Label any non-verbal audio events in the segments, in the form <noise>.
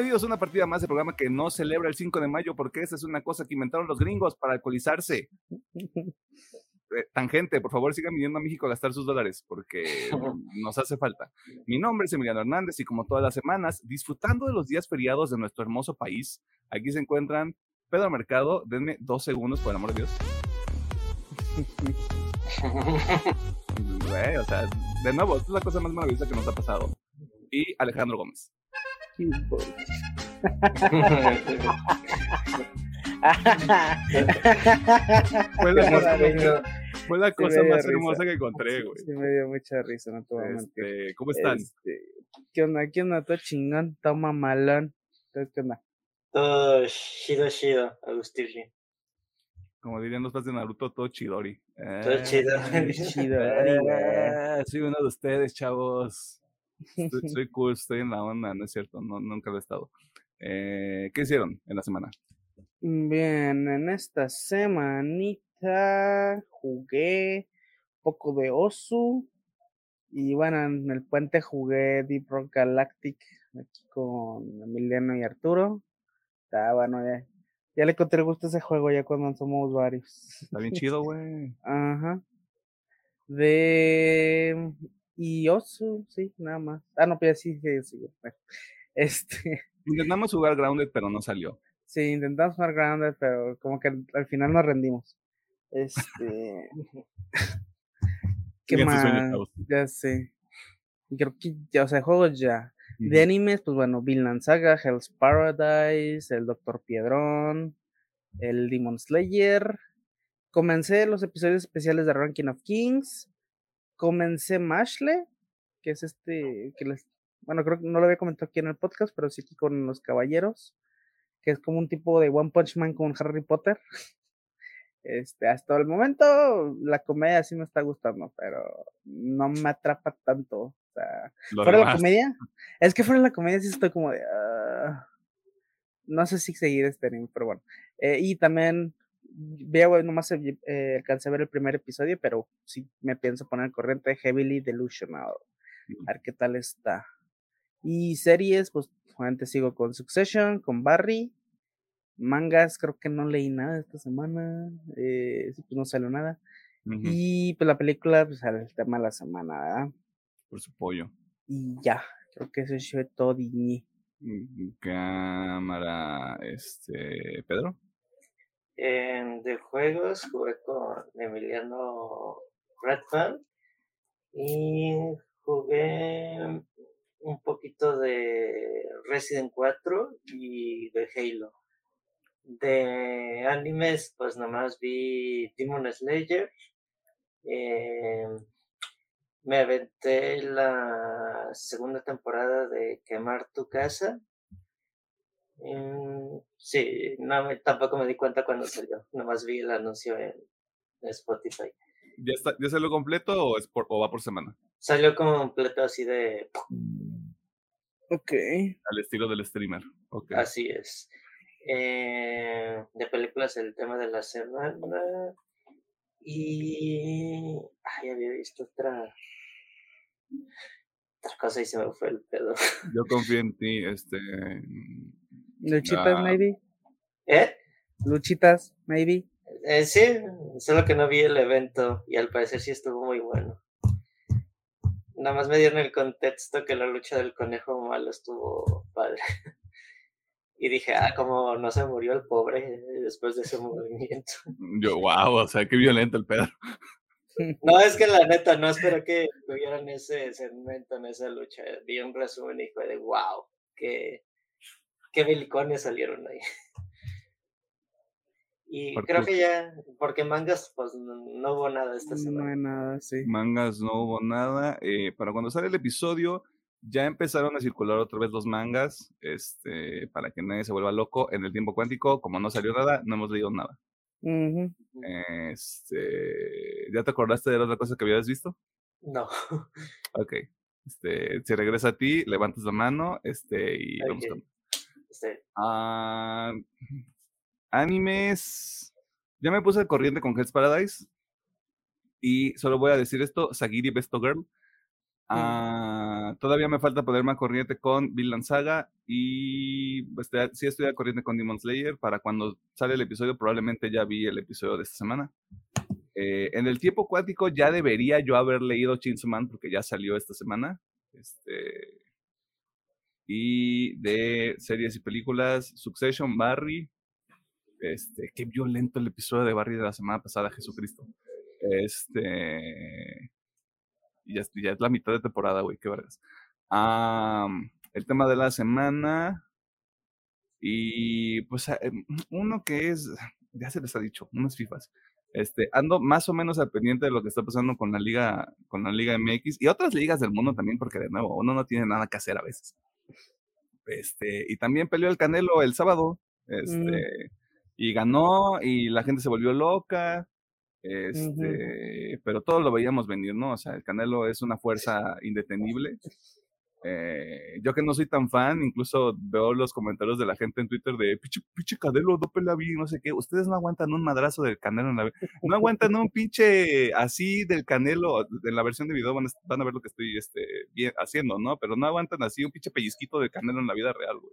Bienvenidos a una partida más de programa que no celebra el 5 de mayo porque esa es una cosa que inventaron los gringos para alcoholizarse. <laughs> Eh, tangente, por favor sigan viniendo a México a gastar sus dólares porque <laughs> nos hace falta. Mi nombre es Emiliano Hernández y como todas las semanas, disfrutando de los días feriados de nuestro hermoso país, aquí se encuentran Pedro Mercado, denme dos segundos por el amor de Dios. <laughs> O sea, de nuevo, esta es la cosa más maravillosa que nos ha pasado. Y Alejandro Gómez. Fue la cosa, fue la Sí cosa me dio más risa. hermosa que encontré, güey. Sí, me dio mucha risa, no te voy a mentir. Este, ¿Cómo están? Este, ¿Qué onda? ¿Qué onda? Todo chingón, todo mamalón. Entonces, ¿Qué onda? Todo chido, chido, Agustín. Como dirían los fans de Naruto, todo chidori. Todo Eh, chido. Chido, <laughs> eh, soy uno de ustedes, chavos. Soy, soy cool, estoy <laughs> en la onda, no es cierto, no, nunca lo he estado. Eh, ¿Qué hicieron en la semana? Bien, en esta semanita jugué un poco de Osu. Y bueno, en el puente jugué Deep Rock Galactic aquí con Emiliano y Arturo. Está bueno, ya, ya le encontré gusto a ese juego ya cuando somos varios. Está bien chido, <laughs> güey. Ajá. De y Osu, sí, nada más. Ah, no, pues ya sí, sí, sí, bueno. <laughs> Este, Intentamos jugar Grounded, pero no salió. sí, intentamos jugar Grounded, pero como que al- al final nos rendimos. Este, <laughs> <laughs> ¿qué más? Ya sé. Creo que ya, o sea, juegos ya. De animes, pues bueno, Vinland Saga, Hell's Paradise, el Doctor Piedrón, el Demon Slayer. Comencé los episodios especiales de Ranking of Kings. Comencé Mashle, que es este, que les, bueno, creo que no lo había comentado aquí en el podcast, pero sí aquí con los caballeros, que es como un tipo de One Punch Man con Harry Potter. <laughs> Este, hasta el momento la comedia sí me está gustando, pero no me atrapa tanto. O sea, Lo fuera de la demás, comedia, <laughs> es que fuera de la comedia sí estoy como de. ah, no sé si seguir este anime, pero bueno. Eh, y también veo, nomás eh, alcancé a ver el primer episodio, pero sí me pienso poner corriente Heavily Delusional. A ver qué tal está. Y series, pues obviamente sigo con Succession, con Barry. Mangas, creo que no leí nada esta semana. Eh, sí, pues no salió nada. Y pues la película, pues el tema de la semana, ¿verdad? Por su pollo. Y ya, creo que eso es todo. Mm, Cámara, este, Pedro. Em, de juegos jugué con Emiliano Redfan y jugué un poquito de Resident 4 y de Halo. De animes, pues nomás vi Demon Slayer. em, me aventé la segunda temporada de Quemar tu casa. Mm, sí, no, me- tampoco me di cuenta cuando salió. Nomás vi el anuncio en Spotify. ¿Ya, está, ¿Ya salió completo o, es por, o va por semana? Salió completo así de... Ok. Al estilo del streamer. Ok. Así es. Eh, de películas el tema de la semana. Y... Ay, había visto otra... Otra cosa y se me fue el pedo. Yo confío en <laughs> ti, este. Luchitas, Ah. maybe. ¿Eh? Luchitas, maybe. Eh, sí, solo que no vi el evento y al parecer sí estuvo muy bueno. Nada más me dieron el contexto que la lucha del conejo malo estuvo padre. <laughs> Y dije, ah, como no se murió el pobre después de ese movimiento. Yo, wow, o sea, qué violento el Pedro. <laughs> No, es que la neta, no espero que tuvieran ese segmento en esa lucha. Vi un resumen y fue de, wow, qué, qué belicones salieron ahí. <laughs> Y ¿Por creo que ya, porque mangas, pues no, no hubo nada esta No semana. hay nada, sí. Mangas no hubo nada. Eh, para cuando sale el episodio, ya empezaron a circular otra vez los mangas. Este, para que nadie se vuelva loco. En el tiempo cuántico, como no salió nada, no hemos leído nada. Ujú. Este, ¿ya te acordaste de la otra cosa que habías visto? No. Ok. Este, si regresa a ti, levantas la mano, este, y <laughs> vamos Ok. con Este, Ah, animes. Ya me puse al corriente con Hell's Paradise. Y solo voy a decir esto: Sagiri Besto Girl. Ah, todavía me falta ponerme a corriente con Vinland Saga y pues, sí estoy a corriente con Demon Slayer. Para cuando sale el episodio, probablemente ya vi el episodio de esta semana. Eh, en el tiempo cuántico ya debería yo haber leído Chainsaw Man porque ya salió esta semana. Este, y de series y películas, Succession, Barry. Este, qué violento el episodio de Barry de la semana pasada, Jesucristo. Este, ya, ya es la mitad de temporada, güey, qué vergas. el tema de la semana. Y pues em, uno que es, ya se les ha dicho, unas FIFAs. Este, ando más o menos al pendiente de lo que está pasando con la liga, con la liga MX y otras ligas del mundo también, porque de nuevo, uno no tiene nada que hacer a veces. Este, y también peleó el Canelo el sábado, mm. este, y ganó, y la gente se volvió loca, este, pero todo lo veíamos venir, ¿no? O sea, el Canelo es una fuerza indetenible. Eh, yo que no soy tan fan, incluso veo los comentarios de la gente en Twitter de pinche, pinche Canelo, no pelea bien, no sé qué. Ustedes no aguantan un madrazo del Canelo en la No aguantan un pinche así del Canelo. En la versión de video van a, ver lo que estoy este, haciendo, ¿no? Pero no aguantan así un pinche pellizquito del Canelo en la vida real, güey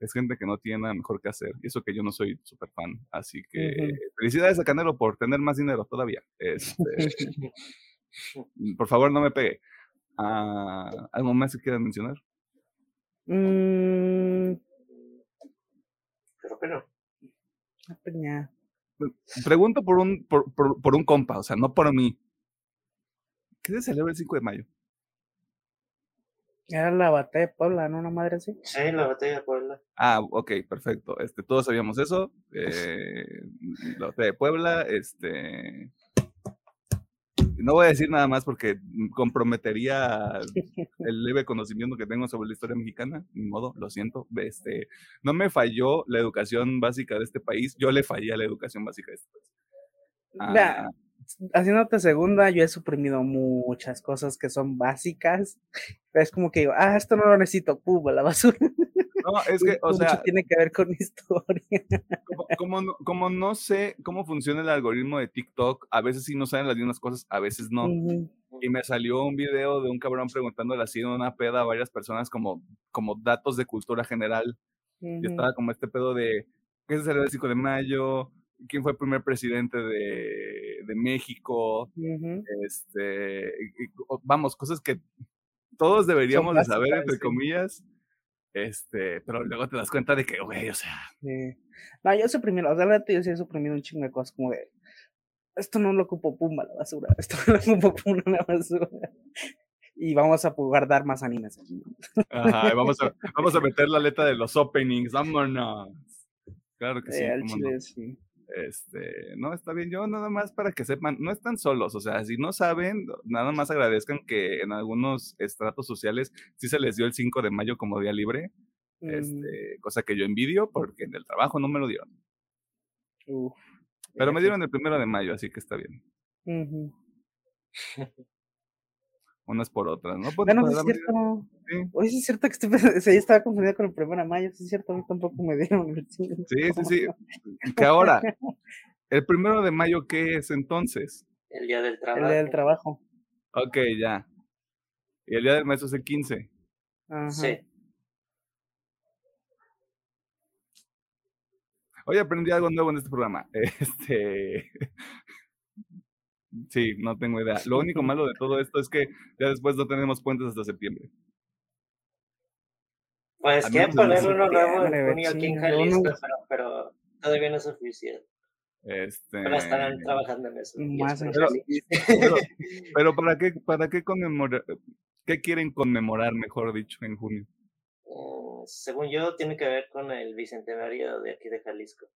es gente que no tiene nada mejor que hacer. Y eso que yo no soy súper fan. Así que felicidades a Canelo por tener más dinero todavía. Este, <laughs> por favor, no me pegue. Ah, ¿Algo más que quieran mencionar? Mm. Creo que no. Pues pregunto por un, por, por, un compa, o sea, no por mí. ¿Qué se celebra el 5 de mayo? Era la batalla de Puebla, ¿no? Una madre así. Sí, la batalla de Puebla. Ah, ok, perfecto. Este, todos sabíamos eso. <laughs> Eh, la batalla de Puebla, este. No voy a decir nada más porque comprometería <laughs> el leve conocimiento que tengo sobre la historia mexicana. Ni modo, lo siento. Este, no me falló la educación básica de este país. Yo le fallé a la educación básica de este país. Ah, haciéndote segunda, yo he suprimido muchas cosas que son básicas. Es como que digo, ah, esto no lo necesito, pum, a la basura. No, es que, o sea. tiene que ver con <laughs> historia. Como, no, como, no, sé cómo funciona el algoritmo de TikTok, a veces sí no salen las mismas cosas, a veces no. Y me salió un video de un cabrón preguntándole así en una peda a varias personas como, como datos de cultura general. Y estaba como este pedo de, ¿qué es el 5 de mayo? Quién fue el primer presidente de, de México, este, vamos, cosas que todos deberíamos de saber, entre comillas, este, pero luego te das cuenta de que, güey, o sea. No, yo suprimí, o sea, la yo sí he suprimido un chingo de cosas como de, esto no lo ocupo pumba la basura, <laughs> esto no lo ocupo <laughs> pumba la basura. Y vamos a guardar más animes aquí. Ajá, vamos a, vamos a <laughs> meter la letra de los openings, vámonos. Claro que sí. Eh, chile, sí. Este, no, está bien, yo nada más para que sepan, no están solos, o sea, si no saben, nada más agradezcan que en algunos estratos sociales sí se les dio el 5 de mayo como día libre, mm. este, cosa que yo envidio porque en el trabajo no me lo dieron. Pero me dieron el primero de mayo, así que está bien. <laughs> unas por otras, ¿no? Pues, bueno, es cierto. Sí. Oye, es cierto que estoy, <laughs> estaba confundido con el primero de mayo, sí es cierto, a mí tampoco me dieron. Sí, sí, sí. Que ahora, <laughs> ¿el primero de mayo qué es entonces? El día del trabajo. El día del trabajo. Ok, ya. Y el día del maestro es el 15. Ajá. Sí. Hoy aprendí algo nuevo en este programa. <laughs> Este, Sí, no tengo idea. Lo único malo de todo esto es que ya después no tenemos puentes hasta septiembre. Pues quieren poner uno nuevo en junio aquí en Jalisco, pero, pero, todavía no es oficial. Este... Pero estarán trabajando en eso. Pero, ¿para qué, para qué conmemorar? ¿Qué quieren conmemorar, mejor dicho, en junio? Mm, según yo, tiene que ver con el bicentenario de aquí de Jalisco.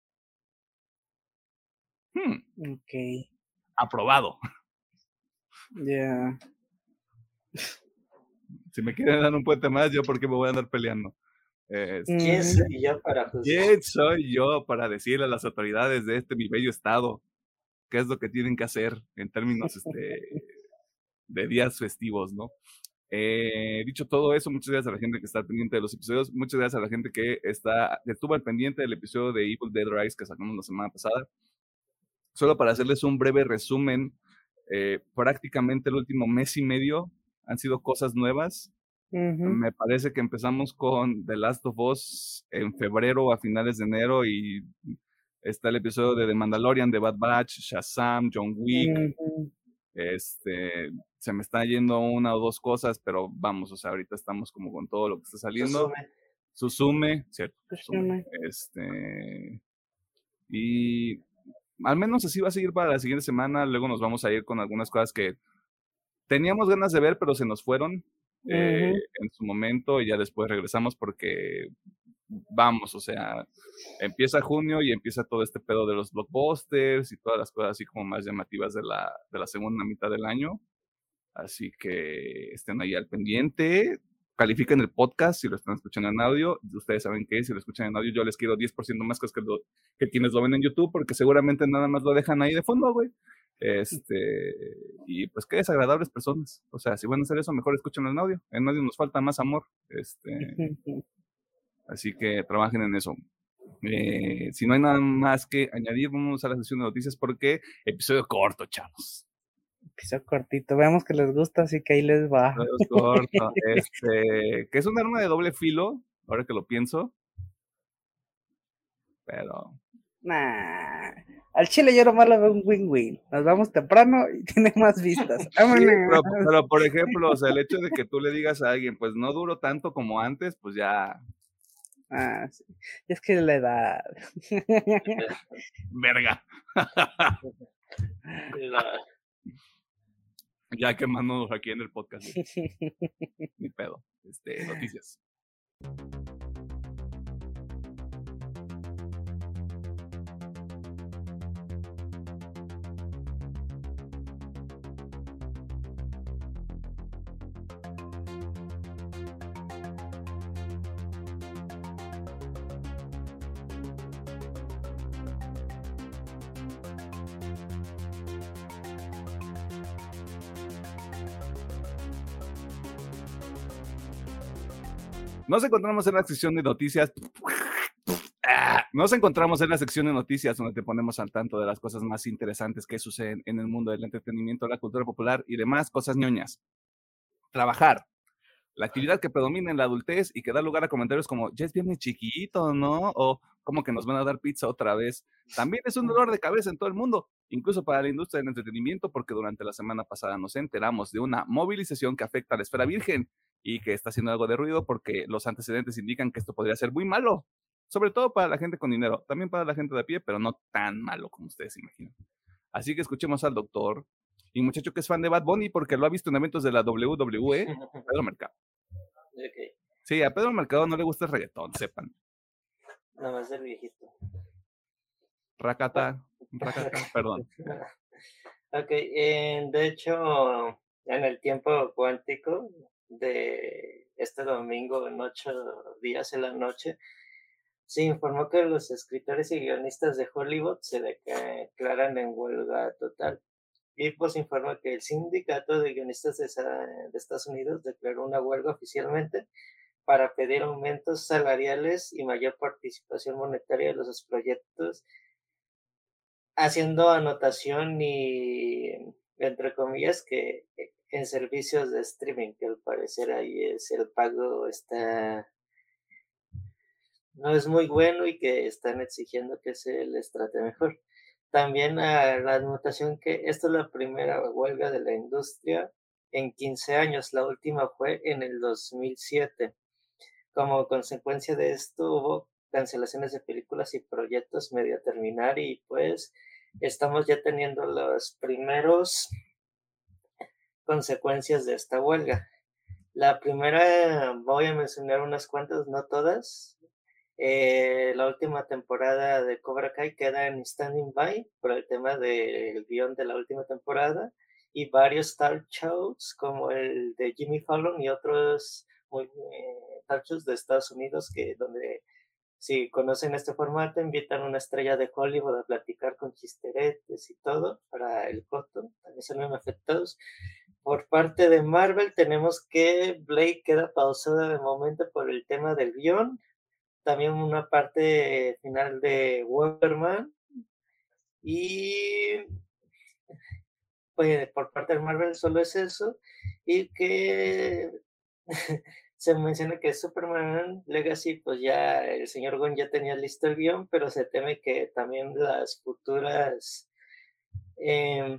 Hmm. Ok aprobado. Ya. Si me quieren dar un puente más, yo porque me voy a andar peleando. ¿Quién soy yo para ¿Quién soy yo para decirle a las autoridades de este mi bello estado qué es lo que tienen que hacer en términos este, de días festivos, ¿no? Eh, dicho todo eso, muchas gracias a la gente que está pendiente de los episodios, muchas gracias a la gente que está, estuvo al pendiente del episodio de Evil Dead Rise que sacamos la semana pasada. Solo para hacerles un breve resumen, eh, prácticamente el último mes y medio han sido cosas nuevas. Me parece que empezamos con The Last of Us en febrero a finales de enero y está el episodio de The Mandalorian, de Bad Batch, Shazam, John Wick. Este, se me está yendo una o dos cosas, pero vamos, o sea, ahorita estamos como con todo lo que está saliendo. Susume, cierto. Este, y al menos así va a seguir para la siguiente semana. Luego nos vamos a ir con algunas cosas que teníamos ganas de ver, pero se nos fueron eh, en su momento y ya después regresamos porque vamos, o sea, empieza junio y empieza todo este pedo de los blockbusters y todas las cosas así como más llamativas de la, de la segunda mitad del año. Así que estén ahí al pendiente. Califiquen el podcast si lo están escuchando en audio. Ustedes saben que si lo escuchan en audio, yo les quiero 10% más que, que quienes lo ven en YouTube, porque seguramente nada más lo dejan ahí de fondo, güey. Este, y pues qué desagradables personas. O sea, si van a hacer eso, mejor escúchenlo en audio. En audio nos falta más amor. Este, <laughs> así que trabajen en eso. Eh, si no hay nada más que añadir, vamos a la sesión de noticias porque episodio corto, chavos episodio cortito. Veamos que les gusta, así que ahí les va. Corto. Este, que es un arma de doble filo, ahora que lo pienso. Pero. Nah. Al chile yo nomás lo veo un win-win. Nos vamos temprano y <laughs> tiene más vistas. <laughs> pero, por ejemplo, o sea, el hecho de que tú le digas a alguien, pues no duro tanto como antes, pues ya. Ah, sí. Es que la edad. <laughs> Verga. Ya quemándonos aquí en el podcast. <laughs> Ni pedo. Este, noticias. Nos encontramos en la sección de noticias. Nos encontramos en la sección de noticias donde te ponemos al tanto de las cosas más interesantes que suceden en el mundo del entretenimiento, la cultura popular y demás cosas ñoñas. Trabajar. La actividad que predomina en la adultez y que da lugar a comentarios como, ya es viernes chiquito, ¿no? O como que nos van a dar pizza otra vez. También es un dolor de cabeza en todo el mundo, incluso para la industria del entretenimiento, porque durante la semana pasada nos enteramos de una movilización que afecta a la esfera virgen y que está haciendo algo de ruido porque los antecedentes indican que esto podría ser muy malo, sobre todo para la gente con dinero, también para la gente de a pie, pero no tan malo como ustedes imaginan. Así que escuchemos al doctor y muchacho que es fan de Bad Bunny porque lo ha visto en eventos de la WWE, Pedro <laughs> Mercado. Sí, a Pedro Mercado no le gusta el reggaetón, sepan. Nada más el viejito. Racata, racata, perdón. <laughs> Ok, de hecho, en el tiempo cuántico, de este domingo en ocho días en la noche, se informó que los escritores y guionistas de Hollywood se declaran en huelga total. Y pues informa que el sindicato de guionistas de, Estados Unidos declaró una huelga oficialmente para pedir aumentos salariales y mayor participación monetaria de los proyectos, haciendo anotación y, entre comillas, que en servicios de streaming, que al parecer ahí es el pago está no es muy bueno y que están exigiendo que se les trate mejor. También la anotación que esta es la primera huelga de la industria en 15 años, la última fue en el 2007. Como consecuencia de esto hubo cancelaciones de películas y proyectos medio a terminar y pues estamos ya teniendo los primeros consecuencias de esta huelga. La primera, voy a mencionar unas cuantas, no todas. Eh, la última temporada de Cobra Kai queda en Standing By por el tema del guion de la última temporada y varios star shows como el de Jimmy Fallon y otros muy, eh, talk de Estados Unidos que donde si conocen este formato invitan a una estrella de Hollywood a platicar con chisteretes y todo para el costo, también se ven afectados por parte de Marvel tenemos que Blade queda pausada de momento por el tema del guion. También una parte final de Wolverman. Y pues, por parte de Marvel solo es eso y que <laughs> se menciona que Superman Legacy, pues ya el señor Gon ya tenía listo el guion, pero se teme que también las futuras, em,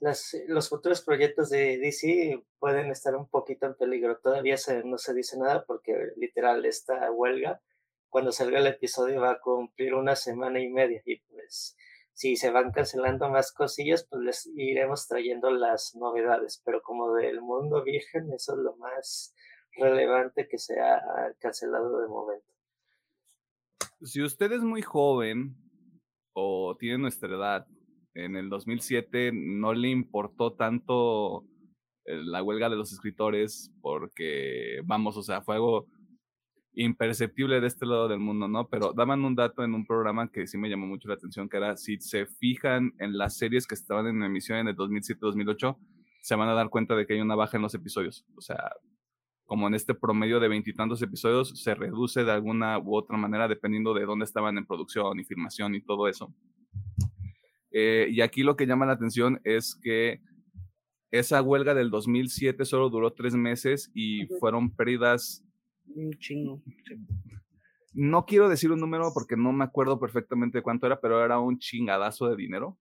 las, los futuros proyectos de DC pueden estar un poquito en peligro. Todavía no se dice nada porque literal esta huelga, cuando salga el episodio va a cumplir una semana y media y pues si se van cancelando más cosillas, pues les iremos trayendo las novedades, pero como del mundo virgen, eso es lo más relevante que se ha cancelado de momento. Si usted es muy joven o tiene nuestra edad, en el 2007 no le importó tanto eh, la huelga de los escritores porque, vamos, o sea, fue algo imperceptible de este lado del mundo, ¿no? Pero daban un dato en un programa que sí me llamó mucho la atención, que era, si se fijan en las series que estaban en emisión en el 2007-2008, se van a dar cuenta de que hay una baja en los episodios. O sea, como en este promedio de veintitantos episodios, se reduce de alguna u otra manera dependiendo de dónde estaban en producción y filmación y todo eso. Eh, y aquí lo que llama la atención es que esa huelga del 2007 solo duró tres meses y fueron pérdidas. Un chingo. No quiero decir un número porque no me acuerdo perfectamente cuánto era, pero era un chingadazo de dinero.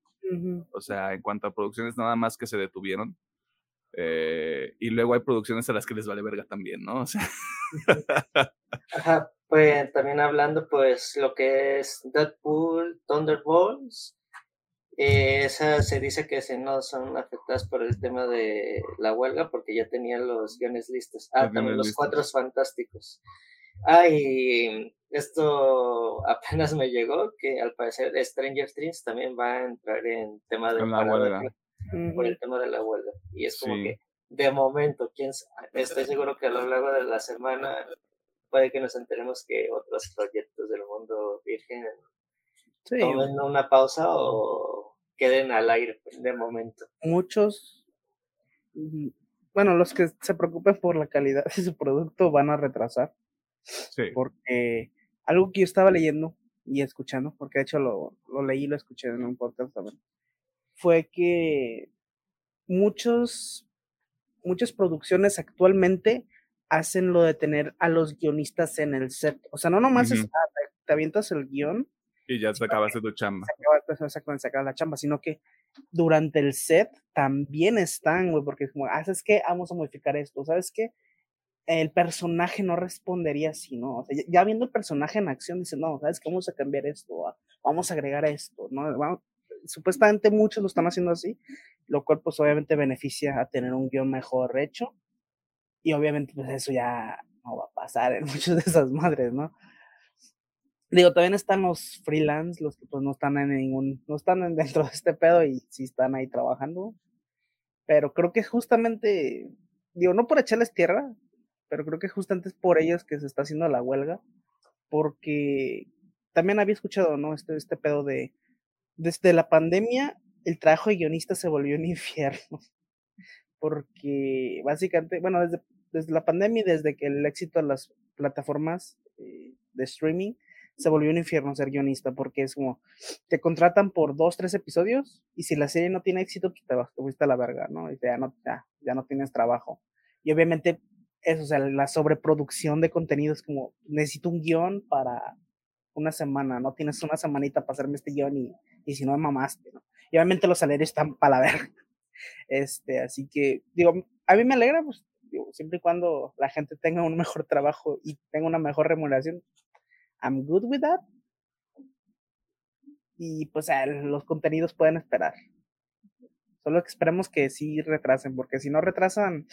O sea, en cuanto a producciones, nada más que se detuvieron. Eh, y luego hay producciones a las que les vale verga también, ¿no? O sea. <laughs> Ajá, pues también hablando, pues lo que es Deadpool, Thunderbolts, eh, esas se dice que se no son afectadas por el tema de la huelga porque ya tenían los guiones listos. Ah, también los cuatro fantásticos. Ah, y esto <laughs> apenas me llegó que al parecer Stranger Things también va a entrar en tema de la huelga por el tema de la huelga. Y es como que, de momento, quién estoy seguro que a lo largo de la semana puede que nos enteremos que otros proyectos del mundo virgen tomen una pausa o queden al aire de momento. Muchos, bueno, los que se preocupen por la calidad de su producto van a retrasar. Porque algo que yo estaba leyendo y escuchando, porque de hecho lo, lo leí y lo escuché en un podcast también, fue que muchos, muchas producciones actualmente hacen lo de tener a los guionistas en el set. O sea, no nomás es, ah, te, avientas el guion. Y ya se acabaste tu chamba. Se acaba, se acaba la chamba, sino que durante el set también están, güey, porque es como, ah, ¿sabes qué? Vamos a modificar esto, ¿sabes qué? El personaje no respondería así, ¿no? O sea, ya viendo el personaje en acción, dice, no, ¿sabes qué? Vamos a cambiar esto, vamos a agregar esto, ¿no? Vamos, supuestamente muchos lo están haciendo así, lo cual pues obviamente beneficia a tener un guion mejor hecho y obviamente pues eso ya no va a pasar en <laughs> muchas de esas madres, ¿no? Digo, también están los freelance, los que pues no están en ningún, no están <laughs> dentro de este pedo y sí están ahí trabajando, pero creo que justamente, digo, no por echarles tierra, pero creo que justamente es por ellos que se está haciendo la huelga, porque también había escuchado, ¿no? Este, este pedo de, desde la pandemia, el trabajo de guionista se volvió un <laughs> infierno. Porque básicamente, bueno, desde, desde la pandemia y desde que el éxito de las plataformas eh, de streaming, se volvió un infierno ser guionista, porque es como, te contratan por dos, tres episodios, y si la serie no tiene éxito, pues te, vas, te fuiste a la verga, ¿no? Y ya no, ya, ya no tienes trabajo. Y obviamente, eso, o sea, la sobreproducción de contenidos, como, necesito un guion para una semana, ¿no? Tienes una semanita para hacerme este guion y, y si no, me mamaste, ¿no? Y obviamente los salarios están para la verga. <laughs> Este, así que, digo, a mí me alegra, pues, digo, siempre y cuando la gente tenga un mejor trabajo y tenga una mejor remuneración, I'm good with that. Y pues los contenidos pueden esperar. Solo que esperemos que sí retrasen, porque si no retrasan,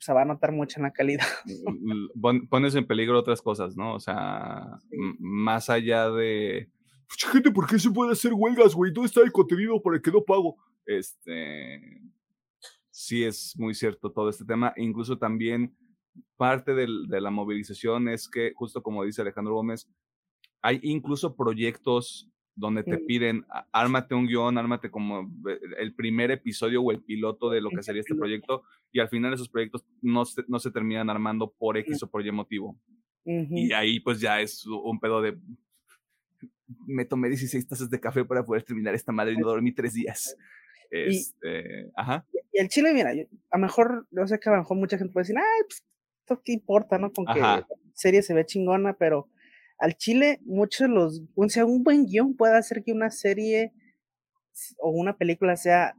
se va a notar mucho en la calidad. <laughs> Pones en peligro otras cosas, ¿no? O sea, más allá de gente, ¿por qué se puede hacer huelgas, güey? ¿Dónde está el contenido por el que no pago? Este, sí es muy cierto todo este tema. incluso también parte de la movilización es que, justo como dice Alejandro Gómez, hay incluso proyectos donde te piden, ármate un guion, ármate como el primer episodio o el piloto de lo que sería este proyecto, y al final esos proyectos no se, no se terminan armando por X o por Y motivo. Y ahí pues ya es un pedo de, me tomé 16 tazas de café para poder terminar esta madre y no dormí tres días. Este, ajá. Y el chile, mira, a lo mejor, no sé que a lo mejor mucha gente puede decir, ay, pues, ¿esto qué importa, no? Con que la serie se ve chingona, pero al chile, muchos de los, o sea, un buen guion puede hacer que una serie o una película sea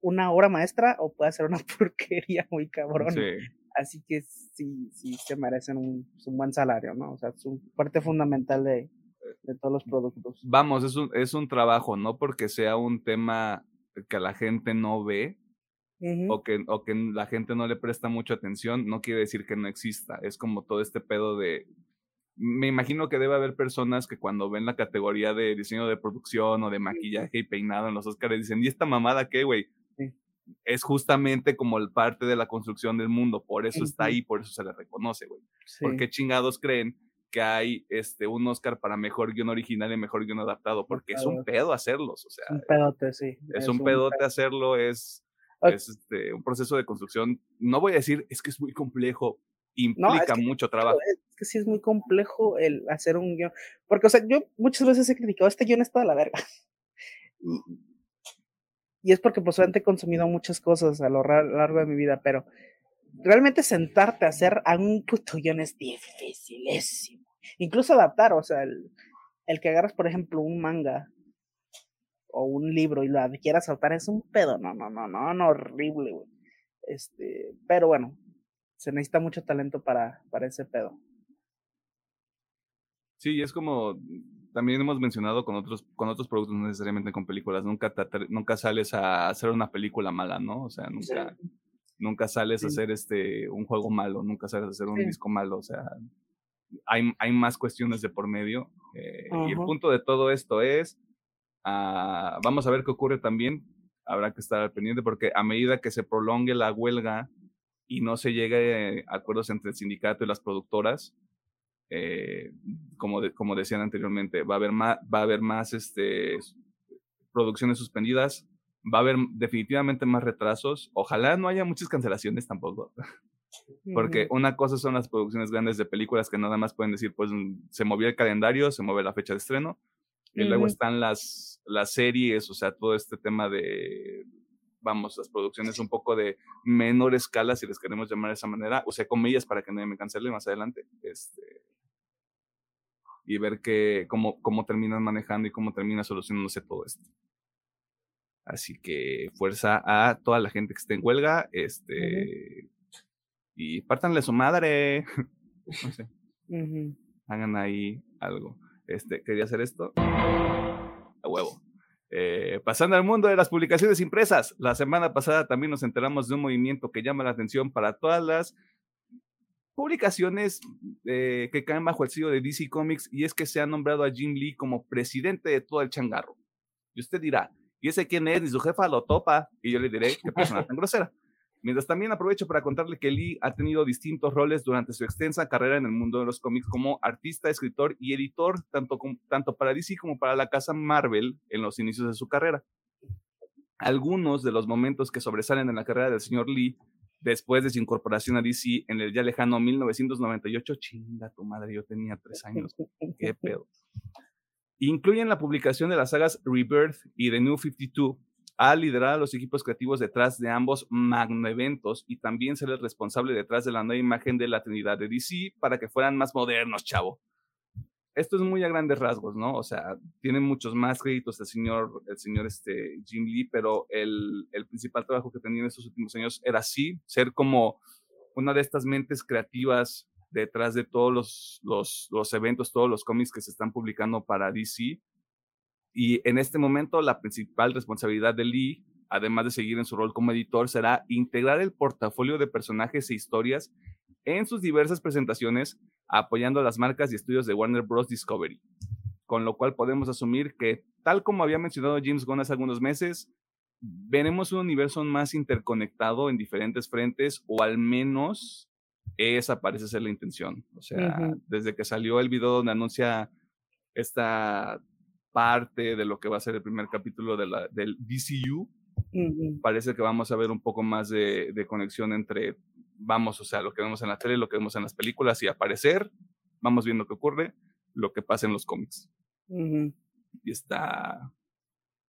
una obra maestra o puede ser una <laughs> porquería muy cabrón. Así que sí, sí se merecen un, un, buen salario, ¿no? O sea, es parte fundamental de, de todos los productos. Vamos, es un, es un trabajo, no porque sea un tema que la gente no ve o, que, o que la gente no le presta mucha atención, no quiere decir que no exista. Es como todo este pedo de... Me imagino que debe haber personas que cuando ven la categoría de diseño de producción o de maquillaje y peinado en los Oscars dicen, ¿y esta mamada qué, güey? es justamente como el parte de la construcción del mundo, por eso está ahí, por eso se le reconoce, güey. Porque chingados creen que hay este un Oscar para mejor guion original y mejor guion adaptado? Porque es un pedo hacerlos, o sea. Un pedote, sí. Es, un pedote hacerlo, es, es este, un proceso de construcción. No voy a decir, es que es muy complejo, implica mucho trabajo. Es que sí es muy complejo el hacer un guion. Porque, o sea, yo muchas veces he criticado, este guion está de la verga. <laughs> Y es porque pues he consumido muchas cosas a lo largo de mi vida, pero realmente sentarte a hacer a un puto guion es dificilísimo. Incluso adaptar, o sea, el, el que agarras, por ejemplo, un manga o un libro y lo quieras adaptar es un pedo, no, no, no, no, no, horrible, güey. Este, pero bueno, se necesita mucho talento para, para ese pedo. Sí, es como también hemos mencionado con otros, con otros productos, no necesariamente con películas, nunca, nunca sales a hacer una película mala, ¿no? O sea, nunca, nunca sales a hacer este, un juego malo, nunca sales a hacer un disco malo, o sea, hay, hay más cuestiones de por medio. Eh, y el punto de todo esto es, uh, vamos a ver qué ocurre también, habrá que estar al pendiente porque a medida que se prolongue la huelga y no se llegue a acuerdos entre el sindicato y las productoras, eh, como, como decían anteriormente, va a haber más, va a haber más este, producciones suspendidas, va a haber definitivamente más retrasos. Ojalá no haya muchas cancelaciones tampoco. <laughs> Porque una cosa son las producciones grandes de películas que nada más pueden decir, pues se movió el calendario, se mueve la fecha de estreno. Y luego están las, las series, o sea, todo este tema de, vamos, las producciones un poco de menor escala, si les queremos llamar de esa manera, o sea, comillas para que nadie me cancele más adelante. Este, y ver que, cómo, cómo terminan manejando y cómo termina solucionándose todo esto. Así que fuerza a toda la gente que esté en huelga, este, y pártanle su madre. <laughs> no sé. Hagan ahí algo. Este, quería hacer esto. A huevo. Eh, pasando al mundo de las publicaciones impresas, la semana pasada también nos enteramos de un movimiento que llama la atención para todas las publicaciones eh, que caen bajo el sello de DC Comics y es que se ha nombrado a Jim Lee como presidente de todo el changarro. Y usted dirá, ¿y ese quién es? Ni su jefa lo topa. Y yo le diré, qué persona tan grosera. Mientras también aprovecho para contarle que Lee ha tenido distintos roles durante su extensa carrera en el mundo de los cómics como artista, escritor y editor, tanto, tanto para DC como para la casa Marvel en los inicios de su carrera. Algunos de los momentos que sobresalen en la carrera del señor Lee después de su incorporación a DC en el ya lejano 1998. Chinga tu madre, yo tenía tres años. Qué pedo. Incluyen la publicación de las sagas Rebirth y The New 52, a liderar a los equipos creativos detrás de ambos magnoeventos y también ser el responsable detrás de la nueva imagen de la Trinidad de DC para que fueran más modernos, chavo esto es muy a grandes rasgos, ¿no? O sea, tiene muchos más créditos el señor, el señor este, Jim Lee, pero el, el principal trabajo que tenía en estos últimos años era así, ser como una de estas mentes creativas detrás de todos los, los, los eventos, todos los cómics que se están publicando para DC. Y en este momento la principal responsabilidad de Lee, además de seguir en su rol como editor, será integrar el portafolio de personajes e historias en sus diversas presentaciones apoyando las marcas y estudios de Warner Bros. Discovery. Con lo cual podemos asumir que, tal como había mencionado James Gunn hace algunos meses, veremos un universo más interconectado en diferentes frentes, o al menos esa parece ser la intención. O sea, desde que salió el video donde anuncia esta parte de lo que va a ser el primer capítulo de la, del DCU, parece que vamos a ver un poco más de, de conexión entre vamos, o sea, lo que vemos en la tele, lo que vemos en las películas y aparecer, vamos viendo qué ocurre, lo que pasa en los cómics. Y está,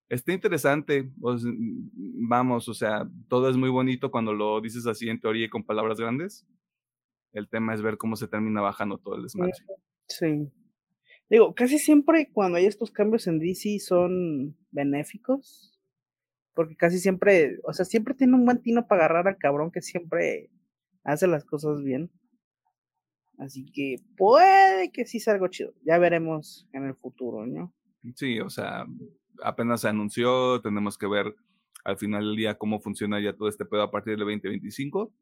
Está interesante, pues, vamos, o sea, todo es muy bonito cuando lo dices así en teoría y con palabras grandes. El tema es ver cómo se termina bajando todo el desmadre. Sí. Digo, casi siempre cuando hay estos cambios en DC son benéficos, porque casi siempre, o sea, siempre tiene un buen tino para agarrar al cabrón que siempre hace las cosas bien. Así que puede que sí sea algo chido. Ya veremos en el futuro, ¿no? Sí, o sea, apenas se anunció, tenemos que ver al final del día cómo funciona ya todo este pedo a partir del 2025.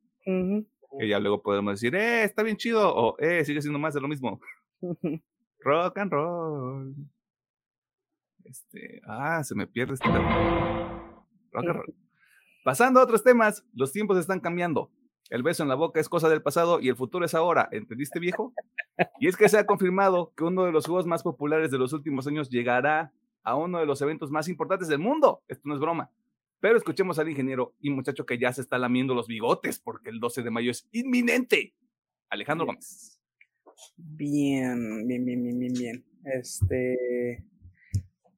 Que ya luego podemos decir, eh, está bien chido, o eh, sigue siendo más de lo mismo. <laughs> Rock and roll. Este, ah, se me pierde este Rock and roll. Pasando a otros temas, los tiempos están cambiando. El beso en la boca es cosa del pasado y el futuro es ahora. ¿Entendiste, viejo? Y es que se ha confirmado que uno de los juegos más populares de los últimos años llegará a uno de los eventos más importantes del mundo. Esto no es broma. Pero escuchemos al ingeniero y muchacho que ya se está lamiendo los bigotes porque el 12 de mayo es inminente. Alejandro Gómez. Bien, bien, bien, bien, bien, bien. Este.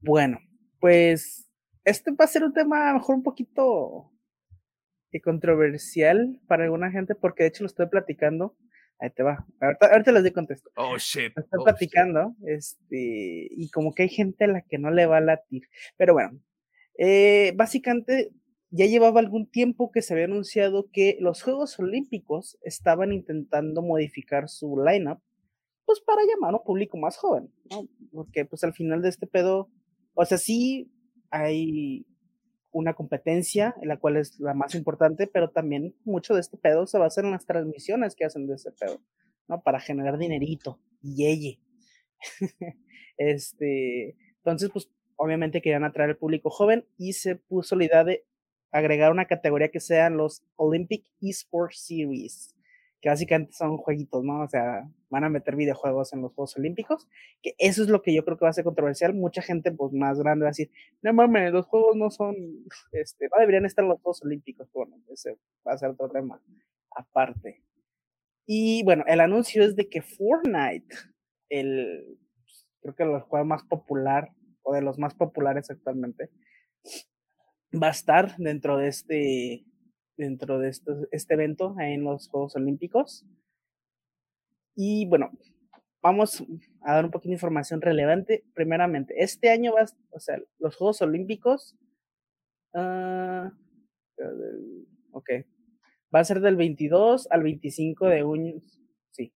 Bueno, pues este va a ser un tema a lo mejor un poquito controversial para alguna gente, porque de hecho lo estoy platicando. Ahí te va. Ahorita, les doy contexto. Oh, shit. Lo estoy oh, platicando, este, y como que hay gente a la que no le va a latir. Pero bueno, eh, básicamente ya llevaba algún tiempo que se había anunciado que los Juegos Olímpicos estaban intentando modificar su lineup, pues para llamar a un público más joven, ¿no? Porque pues al final de este pedo, o sea, sí hay una competencia, en la cual es la más importante, pero también mucho de este pedo se basa en las transmisiones que hacen de ese pedo, ¿no? Para generar dinerito y yeye. <laughs> este, entonces, pues obviamente querían atraer al público joven y se puso la idea de agregar una categoría que sean los Olympic Esports Series que básicamente son jueguitos, ¿no? O sea, van a meter videojuegos en los Juegos Olímpicos, que eso es lo que yo creo que va a ser controversial. Mucha gente, pues, más grande va a decir, no mames, los juegos no son, este, no deberían estar en los Juegos Olímpicos. Bueno, ese va a ser otro tema aparte. Y bueno, el anuncio es de que Fortnite, el, creo que el juego más popular, o de los más populares actualmente, va a estar dentro de este dentro de este, este evento en los Juegos Olímpicos. Y bueno, vamos a dar un poquito de información relevante. Primeramente, este año va, o sea, los Juegos Olímpicos, uh, ok, va a ser del 22 al 25 de junio, sí.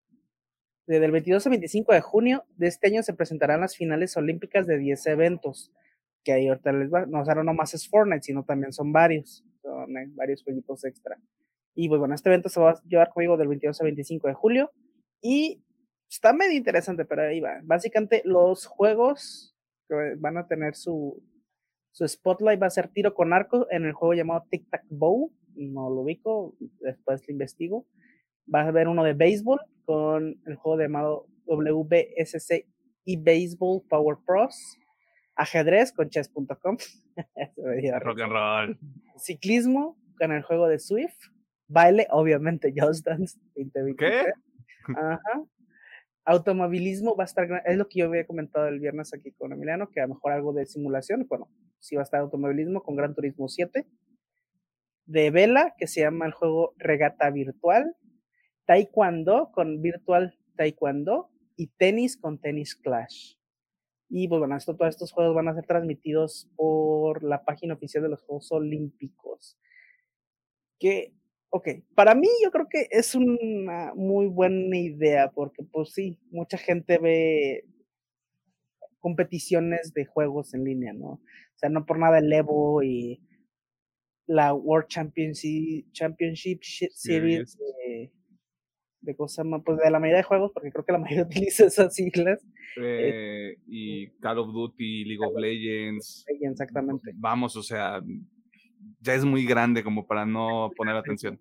Desde el 22 al 25 de junio de este año se presentarán las finales olímpicas de 10 eventos, que ahí ahorita les va, no, o sea, no más es Fortnite, sino también son varios son varios jueguitos extra. Y pues bueno, este evento se va a llevar conmigo del 22 al 25 de julio y está medio interesante, pero ahí va. Básicamente los juegos que van a tener su, su spotlight va a ser tiro con arco en el juego llamado Tic Tac Bow, no lo ubico, después lo investigo. Va a haber uno de béisbol con el juego llamado WBSC y Baseball Power Pros ajedrez con chess.com. <laughs> Rock and roll. Ciclismo con el juego de Swift. Baile, obviamente, <laughs> Just Dance ¿Qué? Ajá. Automovilismo va a estar, es lo que yo había comentado el viernes aquí con Emiliano, que a lo mejor algo de simulación, bueno, sí va a estar automovilismo con Gran Turismo 7. De vela, que se llama el juego Regata Virtual. Taekwondo con Virtual Taekwondo. Y tenis con Tennis Clash. Y pues bueno, esto, todos estos juegos van a ser transmitidos por la página oficial de los Juegos Olímpicos. Que, ok, para mí yo creo que es una muy buena idea porque pues sí, mucha gente ve competiciones de juegos en línea, ¿no? O sea, no por nada el Evo y la World Championship, Championship Series de cosas más, pues de la mayoría de juegos, porque creo que la <laughs> mayoría utiliza esas siglas. Eh, y Call of Duty, League of Legends. Exactamente. Vamos, o sea, ya es muy grande como para no <laughs> poner atención.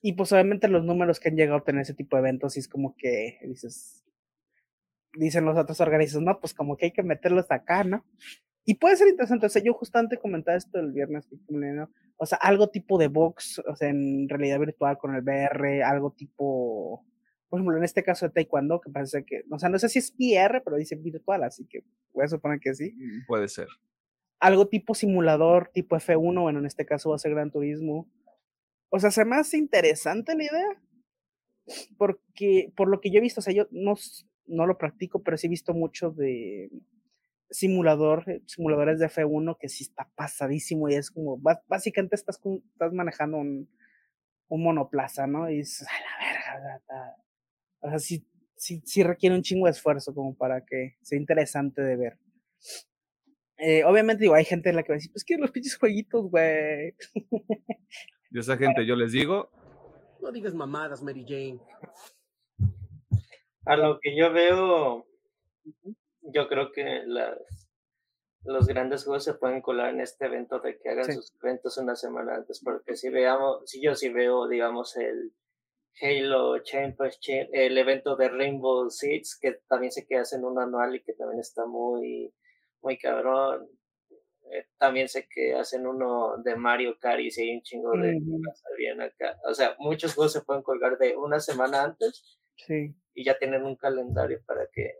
Y pues obviamente los números que han llegado a tener ese tipo de eventos, y es como que dices, dicen los otros organismos, no, pues como que hay que meterlos acá, ¿no? Y puede ser interesante, o sea, yo justamente comentaba esto el viernes, o sea, algo tipo de box, o sea, en realidad virtual con el VR, algo tipo, por ejemplo, en este caso de Taekwondo, que parece que, o sea, no sé si es VR, pero dice virtual, así que voy a suponer que sí. Mm, puede ser. algo tipo simulador, tipo F1, bueno, en este caso va a ser Gran Turismo. O sea, se me hace interesante la idea, porque por lo que yo he visto, o sea, yo no, no lo practico, pero sí he visto mucho de simulador, eh, simuladores de F1 que sí está pasadísimo y es como, básicamente estás, estás manejando un, un monoplaza, ¿no? Y dices, a la verga, o sea, sí, sí, sí requiere un chingo de esfuerzo como para que sea interesante de ver. Eh, obviamente, digo, hay gente en la que va a decir, pues que los pinches jueguitos, güey. Y esa <laughs> gente, yo les digo. No digas mamadas, Mary Jane. A lo que yo veo, yo creo que las, los grandes juegos se pueden colar en este evento de que hagan sus eventos una semana antes, porque si veamos, si yo sí veo, digamos, el Halo Champions, el evento de Rainbow Six, que también sé que hacen un anual y que también está muy, muy cabrón. Eh, también sé que hacen uno de Mario Kart y si hay un chingo de bien acá. O sea, muchos juegos se pueden colgar de una semana antes. Sí. Y ya tienen un calendario para que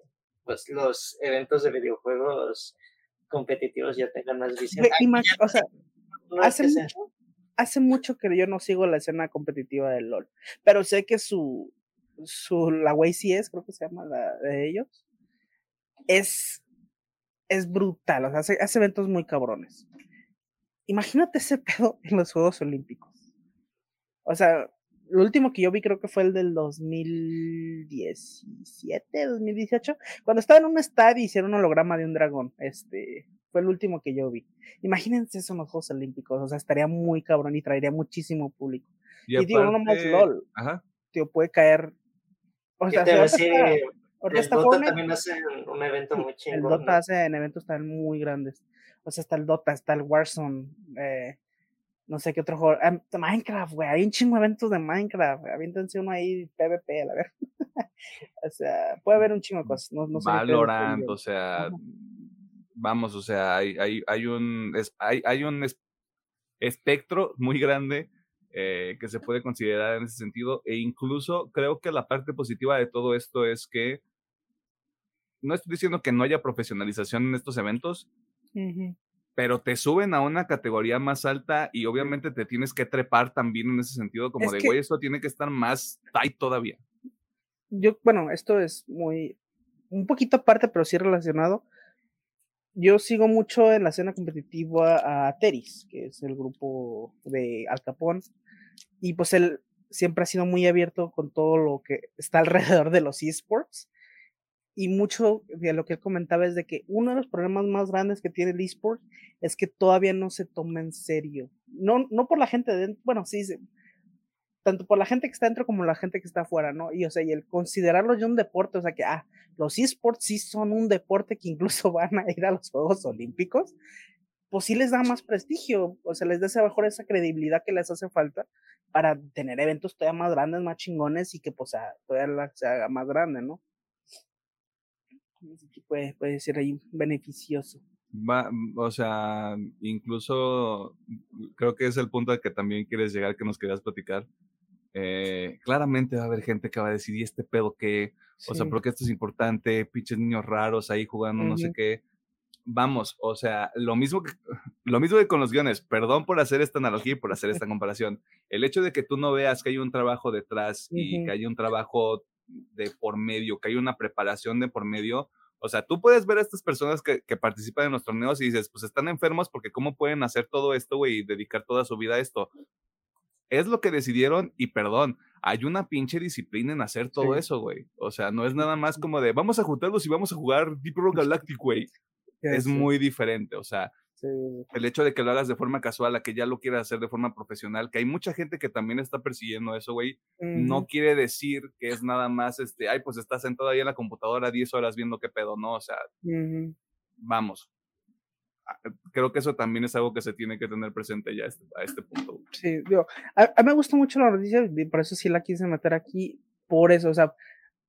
pues los eventos de videojuegos competitivos ya tengan más visión. o sea, hace, mucho, hace mucho que yo no sigo la escena competitiva del LOL, pero sé que su, su la way es, creo que se llama la de ellos, es, es brutal, o sea, hace, hace eventos muy cabrones. Imagínate ese pedo en los Juegos Olímpicos. O sea, lo último que yo vi creo que fue el del 2017, 2018, cuando estaba en un estadio y hicieron un holograma de un dragón. Este, fue el último que yo vi. Imagínense eso en los Juegos Olímpicos, o sea, estaría muy cabrón y traería muchísimo público. Y, digo, no más LOL. Ajá. Tío, puede caer. O sea, te si el Dota también hace un evento muy <laughs> chingón. El Dota hace en eventos tan muy grandes. O sea, está el Dota, está el Warzone, eh, no sé qué otro juego. Ah, Minecraft, güey. Hay un chingo de eventos de Minecraft. Aviéntense uno ahí, PvP, a la ver. <laughs> o sea, puede haber un chingo de cosas. No, no Valorant, o sea, vamos, o sea, hay, hay, hay un, hay, hay un espectro muy grande eh, que se puede considerar en ese sentido. E incluso creo que la parte positiva de todo esto es que no estoy diciendo que no haya profesionalización en estos eventos, pero te suben a una categoría más alta y obviamente te tienes que trepar también en ese sentido, como de, güey, esto tiene que estar más tight todavía. Yo, bueno, esto es muy, un poquito aparte, pero sí relacionado. Yo sigo mucho en la escena competitiva a Teris, que es el grupo de Al Capón, y pues él siempre ha sido muy abierto con todo lo que está <laughs> alrededor de los esports y mucho de lo que él comentaba es de que uno de los problemas más grandes que tiene el eSport es que todavía no se toma en serio. No, no por la gente de dentro, bueno, sí, tanto por la gente que está dentro como la gente que está afuera, ¿no? Y o sea, y el considerarlo ya un deporte, o sea que, ah, los esports sí son un deporte que incluso <laughs> van a ir a los Juegos Olímpicos, pues sí les da más prestigio, o sea, les da esa mejor esa credibilidad que les hace falta para tener eventos todavía más grandes, más chingones y que pues todavía se haga más grande, ¿no? Puede, puede ser ahí beneficioso. Va, o sea, incluso creo que es el punto al que también quieres llegar, que nos querías platicar. Eh, claramente va a haber gente que va a decir, ¿y este pedo qué? O sea, porque esto es importante, pinches niños raros ahí jugando, no sé qué. Vamos, o sea, lo mismo que, <laughs> lo mismo que con los guiones, perdón por hacer esta analogía y por hacer esta comparación. El hecho de que tú no veas que hay un trabajo detrás y que hay un trabajo de por medio, que hay una preparación de por medio. O sea, tú puedes ver a estas personas que, participan en los torneos y dices, pues están enfermos porque cómo pueden hacer todo esto, güey, y dedicar toda su vida a esto. Es lo que decidieron y perdón, hay una pinche disciplina en hacer todo eso, güey. O sea, no es nada más como de, vamos a juntarlos y vamos a jugar Deep Rock Galactic, güey. es muy diferente, o sea, el hecho de que lo hagas de forma casual, a que ya lo quieras hacer de forma profesional, que hay mucha gente que también está persiguiendo eso, güey, no quiere decir que es nada más, este, ay, pues estás sentado ahí en la computadora 10 horas viendo qué pedo, ¿no? O sea, vamos. Ah, creo que eso también es algo que se tiene que tener presente ya este, a este punto. Sí, digo, a, a, mí me gusta mucho la noticia, y por eso sí la quise meter aquí, por eso, o sea,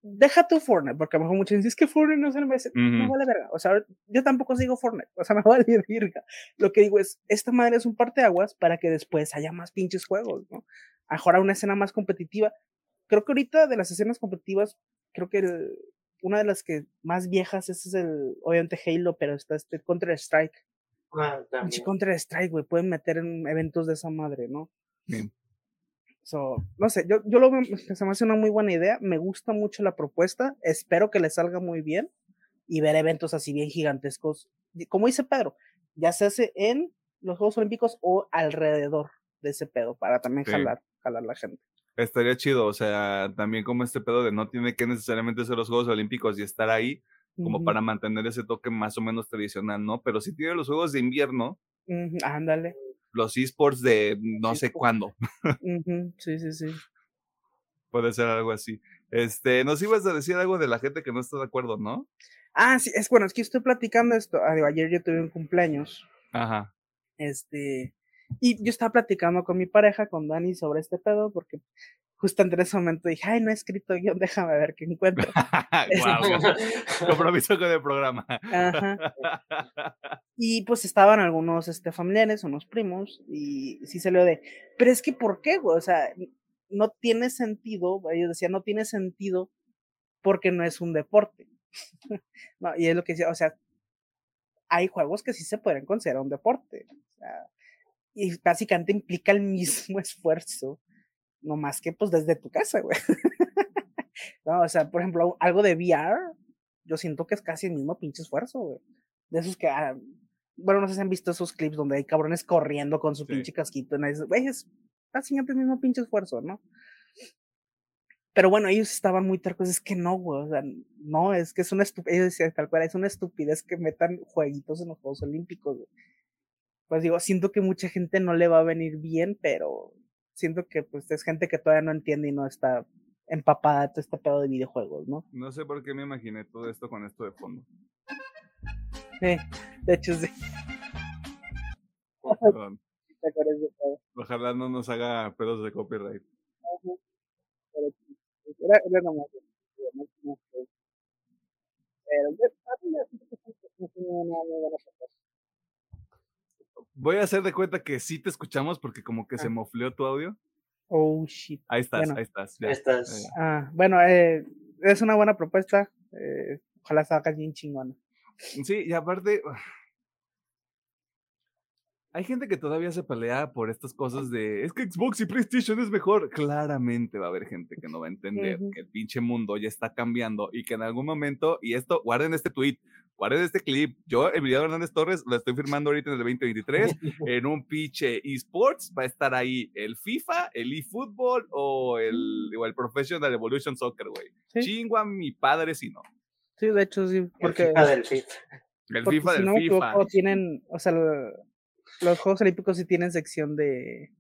deja tu Fortnite, porque a lo mejor muchos dicen, es que Fortnite no se le merece. No vale verga. O sea, yo tampoco sigo Fortnite. O sea, <laughs> me vale verga. Lo que digo es, esta madre es un parteaguas para que después haya más pinches juegos, ¿no? Ahora una escena más competitiva. Creo que ahorita de las escenas competitivas, creo que una de las que más viejas es el, obviamente Halo, pero está este Counter Strike. Ah, Pinche también. Counter Strike, güey, pueden meter en eventos de esa madre, ¿no? Bien. So, no sé, yo, yo lo veo, que se me hace una muy buena idea, me gusta mucho la propuesta, espero que le salga muy bien y ver eventos así bien gigantescos, como dice Pedro, ya se hace en los Juegos Olímpicos o alrededor de ese pedo, para también Sí. jalar, jalar la gente. Estaría chido, o sea, también como este pedo de no tiene que necesariamente ser los Juegos Olímpicos y estar ahí, como para mantener ese toque más o menos tradicional, ¿no? Pero si tiene los Juegos de invierno, ándale. Los esports de no sé cuándo, <laughs> sí, sí, sí. puede ser algo así. Este, nos ibas a decir algo de la gente que no está de acuerdo, ¿no? Ah, sí, es bueno, es que estoy platicando esto. ah, ayer yo tuve un cumpleaños. Ajá. Este, y yo estaba platicando con mi pareja, con Dani, sobre este pedo, porque justo en ese momento dije, ay, no he escrito guion, déjame ver qué encuentro. <laughs> <laughs> <laughs> Compromiso con el programa. Ajá. Y pues estaban algunos este, familiares, unos primos, y sí salió de, pero es que ¿por qué, güey? O sea, no tiene sentido, ellos decían, no tiene sentido porque no es un deporte. no, y es lo que decía, o sea, hay juegos que sí se pueden considerar un deporte. O sea, y básicamente implica el mismo esfuerzo, no más que pues desde tu casa, güey. <laughs> no, o sea, por ejemplo, algo de VR, yo siento que es casi el mismo pinche esfuerzo, güey. De esos que, ah, bueno, no sé si han visto esos clips donde hay cabrones corriendo con su Sí. pinche casquito, y nadie dice, güey, es básicamente el mismo pinche esfuerzo, ¿no? Pero bueno, ellos estaban muy tercos, es que no, güey, o sea, no, es que es una estupidez, ellos decían tal cual, es una estupidez que metan jueguitos en los Juegos Olímpicos, güey. Pues digo, siento que mucha gente no le va a venir bien, pero siento que pues es gente que todavía no entiende y no está empapada de todo este pedo de videojuegos, ¿no? No sé por qué me imaginé todo esto con esto de fondo. Eh, de hecho, sí, Perdón. Ojalá no nos haga pedos de copyright. Era, era nomás. Pero yo- a mí me siento que es una muy buena propuesta. Voy a hacer de cuenta que sí te escuchamos porque como que se Ah. mofleó tu audio. Oh, shit. Ahí estás, Bueno. ahí estás. ya. Estas. Eh, Ah, bueno, eh, es una buena propuesta. eh, ojalá salga bien chingona. Sí, y aparte, hay gente que todavía se pelea por estas cosas de, es que Xbox y PlayStation es mejor. Claramente va a haber gente que no va a entender Ujú. que el pinche mundo ya está cambiando y que en algún momento, y esto, guarden este tweet, guarden este clip, yo, Emiliano Hernández Torres, lo estoy firmando ahorita en el 2023, <laughs> en un pinche esports va a estar ahí el FIFA, el eFootball o el, o el Professional Evolution Soccer, güey. Sí, Chingo a mi padre si no. sí, de hecho, sí, El porque, FIFA del FIFA. El FIFA si del no FIFA. equivoco, tienen, o sea, lo- los Juegos Olímpicos sí tienen sección de,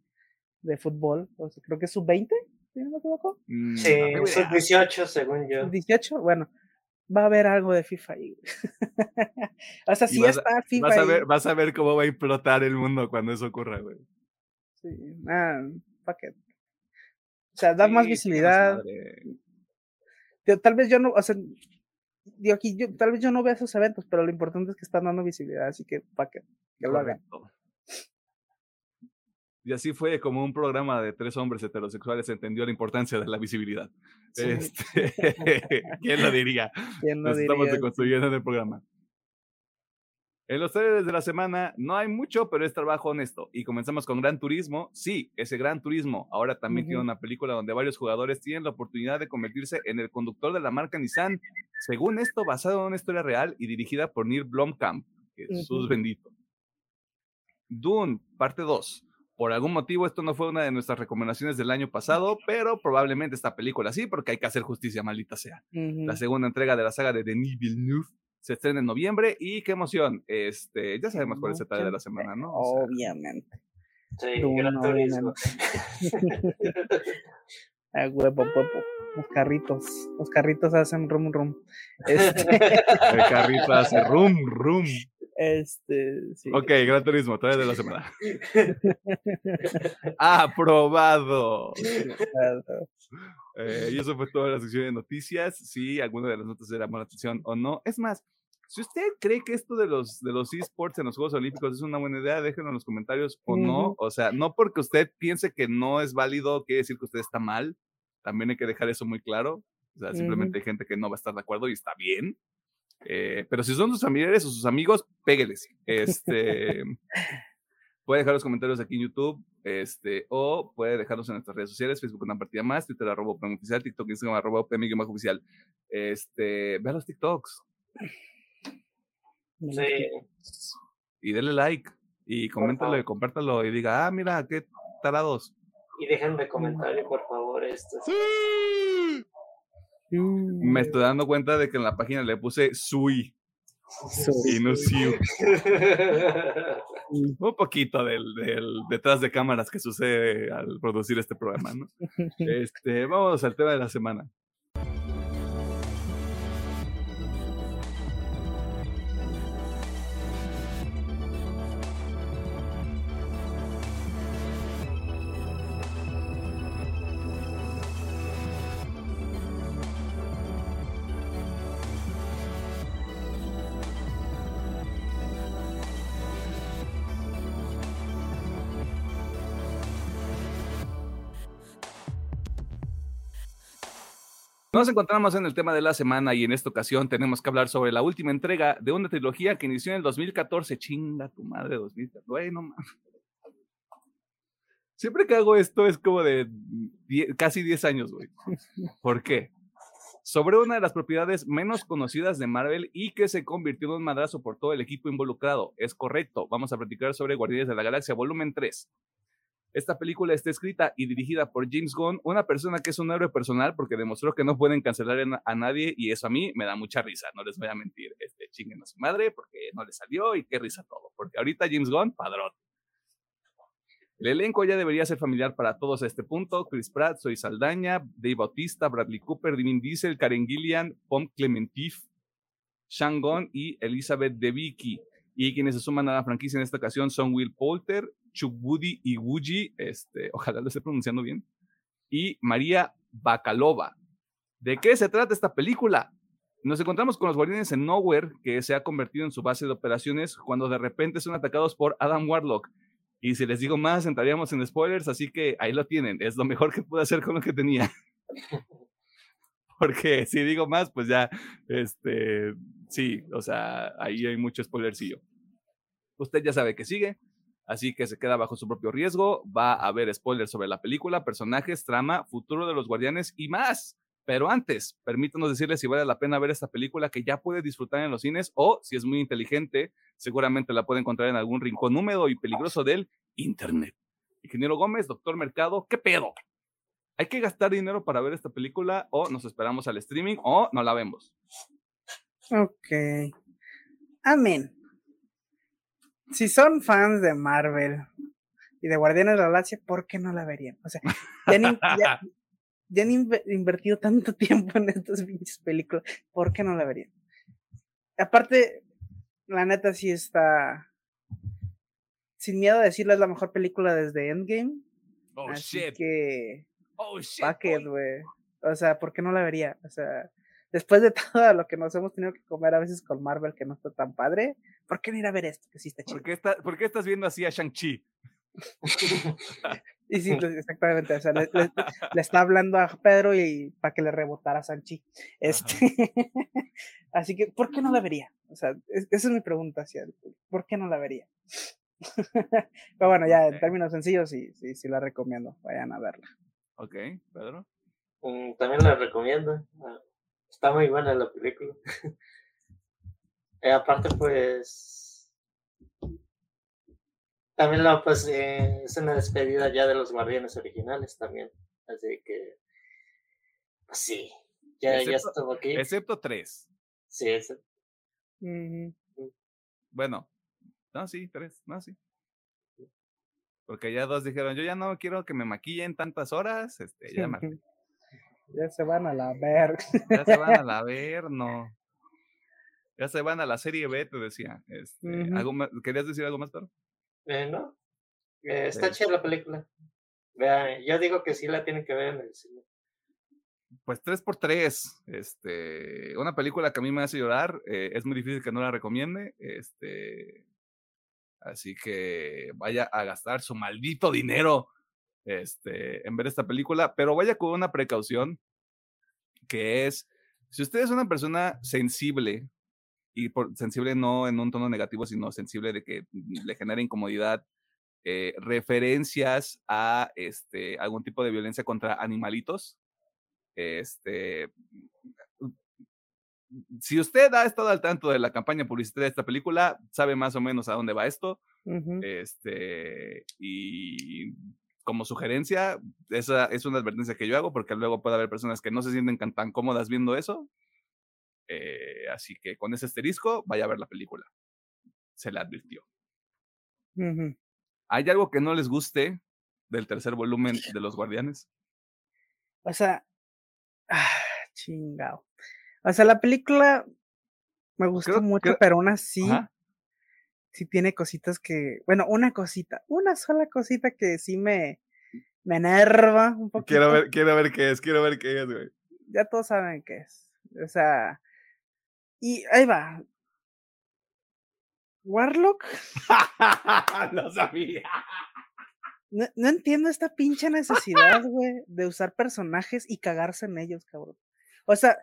de fútbol. O sea, creo que es sub-20, si no me equivoco. Mm, Sí, no tengo son idea. 18 según yo. 18, bueno, va a haber algo de FIFA ahí. <laughs> o sea, sí vas está FIFA Vas a, ahí. ver, vas a ver cómo va a implotar el mundo cuando eso ocurra, güey. Sí, ah, fuck it. O sea, da más visibilidad. Yo- tal vez yo no, o sea, digo aquí, yo, tal vez yo no vea esos eventos, pero lo importante es que están dando visibilidad, así que fuck it, que lo hagan. Y así fue como un programa de tres hombres heterosexuales entendió la importancia de la visibilidad. Sí. Este, <laughs> ¿Quién lo diría? ¿Quién lo Nos estamos diría? deconstruyendo en el programa. En los trailers de la semana no hay mucho, pero es trabajo honesto. Y comenzamos con Gran Turismo. Sí, ese Gran Turismo ahora también tiene una película donde varios jugadores tienen la oportunidad de convertirse en el conductor de la marca Nissan. Según esto, basado en una historia real y dirigida por Neil Blomkamp. Jesús bendito. Dune, parte 2. Por algún motivo, esto no fue una de nuestras recomendaciones del año pasado, pero probablemente esta película sí, porque hay que hacer justicia, maldita sea. La segunda entrega de la saga de Denis Villeneuve se estrena en noviembre y qué emoción. Este, ya sabemos cuál es el trailer de la semana, ¿no? O sea, Obviamente. Sí, Gran Turismo. <laughs> A huevo, huevo. Los carritos. Los carritos hacen rum rum. <laughs> Este, el carrito hace rum, rum. Este, sí. Ok, Gran Turismo, trailer de la semana. <laughs> Aprobado. Eh, y eso fue toda la sección de noticias. Si alguna de las notas le llamó la atención o no. Es más, si usted cree que esto de los, de los esports en los Juegos Olímpicos es una buena idea, déjenlo en los comentarios o no. O sea, no porque usted piense que no es válido, quiere decir que usted está mal. También hay que dejar eso muy claro. O sea, simplemente hay gente que no va a estar de acuerdo y está bien. Eh, pero si son sus familiares o sus amigos, pégueles. Este, <laughs> puede dejar los comentarios aquí en YouTube, este, o puede dejarlos en nuestras redes sociales, Facebook una partida más, Twitter arroba oficial, TikTok, Instagram arroba oficial. Este, vean los TikToks. Sí. Y denle like. Y coméntalo y compártalo y diga, ah, mira, qué tarados. Y dejen de comentario, por favor, esto. Me estoy dando cuenta de que en la página le puse Sui. Y no Siu. <laughs> Un poquito del, del, detrás de cámaras que sucede al producir este programa, ¿no? <laughs> Este, vamos al tema de la semana. Nos encontramos en el tema de la semana y en esta ocasión tenemos que hablar sobre la última entrega de una trilogía que inició en el 2014. Chinga tu madre, 2014. Bueno, Siempre que hago esto es como de casi 10 años, güey. ¿Por qué? Sobre una de las propiedades menos conocidas de Marvel y que se convirtió en un madrazo por todo el equipo involucrado. Es correcto. Vamos a platicar sobre Guardianes de la Galaxia, volumen 3. Esta película está escrita y dirigida por James Gunn, una persona que es un héroe personal porque demostró que no pueden cancelar a nadie y eso a mí me da mucha risa, no les voy a mentir. Este, chinguen a su madre porque no le salió y qué risa todo, porque ahorita James Gunn, padrón. El elenco ya debería ser familiar para todos a este punto. Chris Pratt, Zoe Saldaña, Dave Bautista, Bradley Cooper, Vin Diesel, Karen Gillian, Pom Clementif, Gunn y Elizabeth Debicki. Y quienes se suman a la franquicia en esta ocasión son Will Poulter, Chubudi Wuji, este, <laughs> ojalá lo esté pronunciando bien, y María Bacalova. ¿De qué se trata esta película? Nos encontramos con los guardianes en Nowhere, que se ha convertido en su base de operaciones cuando de repente son atacados por Adam Warlock. Y si les digo más, entraríamos en spoilers, así que ahí lo tienen. Es lo mejor que pude hacer con lo que tenía. <laughs> Porque si digo más, pues ya, este, sí, o sea, ahí hay mucho spoilercillo. Usted ya sabe que sigue, así que se queda bajo su propio riesgo. Va a haber spoilers sobre la película, personajes, trama, futuro de los guardianes y más. Pero antes, permítanos decirles si vale la pena ver esta película que ya puede disfrutar en los cines o, si es muy inteligente, seguramente la puede encontrar en algún rincón húmedo y peligroso del Internet. Ingeniero Gómez, doctor Mercado, ¿qué pedo? ¿Hay que gastar dinero para ver esta película o nos esperamos al streaming o no la vemos? Ok. Amén si son fans de Marvel y de Guardianes de la Galaxia, ¿por qué no la verían? O sea, ya, han, invertido tanto <laughs> tiempo en estas pinches películas, ¿por qué no la verían? Aparte, la neta sí está. Sin miedo a decirle, es la mejor película desde Endgame. Oh, así shit. que. Oh, shit. güey. O sea, ¿por qué no la vería? O sea, después de <laughs> todo lo que nos hemos tenido que comer a veces con Marvel que no está tan padre, ¿por qué no ir a ver esto que sí está chido? ¿Por qué, estás viendo así a Shang-Chi? y sí, <laughs> pues, exactamente, o sea, le, está hablando a Pedro y para que le rebotara a Shang-Chi. Este, <laughs> así que, ¿por qué no la vería? O sea, esa es mi pregunta hacia ¿por qué no la vería? Pero bueno, ya en términos sencillos, sí, sí, sí la recomiendo, vayan a verla. Ok, Pedro. Mm, también la recomiendo. Está muy buena la película. <laughs> Eh, aparte, pues. También la, pues, eh, es una despedida ya de los guardianes originales también. Así que. Pues sí. Ya, ya estuvo aquí. Excepto tres. Sí, excepto. Bueno. No, sí, tres. No, sí. Porque ya dos dijeron, yo ya no quiero que me maquillen tantas horas. Este, ya <laughs> me... Ya se van a la ver. Ya se van a <laughs> la ver, no. Ya se van a la serie B, te decía. Este, ¿Querías decir algo más, Pedro? Eh, no. Eh, está chida la película. Vean, yo digo que sí la tienen que ver en el cine. Pues tres por tres. Este, una película que a mí me hace llorar. Eh, es muy difícil que no la recomiende. Este, así que vaya a gastar su maldito dinero este, en ver esta película, pero vaya con una precaución, que es, si usted es una persona sensible y por, sensible no en un tono negativo, sino sensible de que le genera incomodidad, eh, referencias a este, algún tipo de violencia contra animalitos. Este, si usted ha estado al tanto de la campaña publicitaria de esta película, sabe más o menos a dónde va esto. Este, y como sugerencia, esa es una advertencia que yo hago porque luego puede haber personas que no se sienten tan cómodas viendo eso. Eh, así que con ese asterisco, vaya a ver la película. Se le advirtió. ¿Hay algo que no les guste del tercer volumen de Los Guardianes? O sea, ah, chingado. O sea, la película me gustó mucho, pero aún así, sí tiene cositas que, bueno, una cosita, una sola cosita que sí me, me enerva un poquito. Quiero ver, quiero ver qué es, quiero ver qué es, güey. Ya todos saben qué es. O sea, y ahí va. Warlock. <laughs> no sabía. No, no, entiendo esta pinche necesidad, güey, de usar personajes y cagarse en ellos, cabrón. O sea,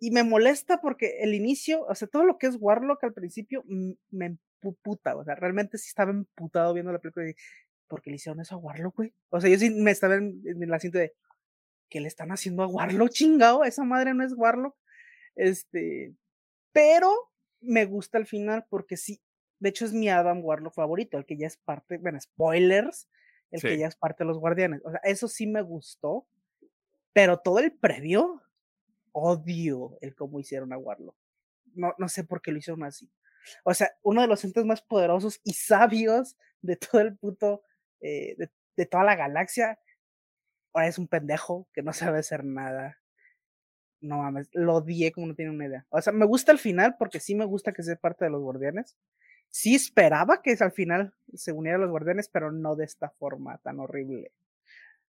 y me molesta porque el inicio, o sea, todo lo que es Warlock al principio me emputa, o sea, realmente sí estaba emputado viendo la película y ¿por qué le hicieron eso a Warlock, güey? O sea, yo sí me estaba en, el asiento de ¿qué le están haciendo a Warlock, chingado? Esa madre no es Warlock. Este, pero me gusta al final porque sí, de hecho es mi Adam Warlock favorito, el que ya es parte, bueno, spoilers, el que ya es parte de los Guardianes. O sea, eso sí me gustó, pero todo el previo odio el cómo hicieron a Warlock. No, no sé por qué lo hicieron así. O sea, uno de los entes más poderosos y sabios de todo el puto, eh, de, toda la galaxia, ahora es un pendejo que no sabe hacer nada. No mames, lo odié como no tiene una idea. O sea, me gusta el final porque sí me gusta que sea parte de los guardianes. Sí esperaba que al final se uniera a los guardianes, pero no de esta forma tan horrible.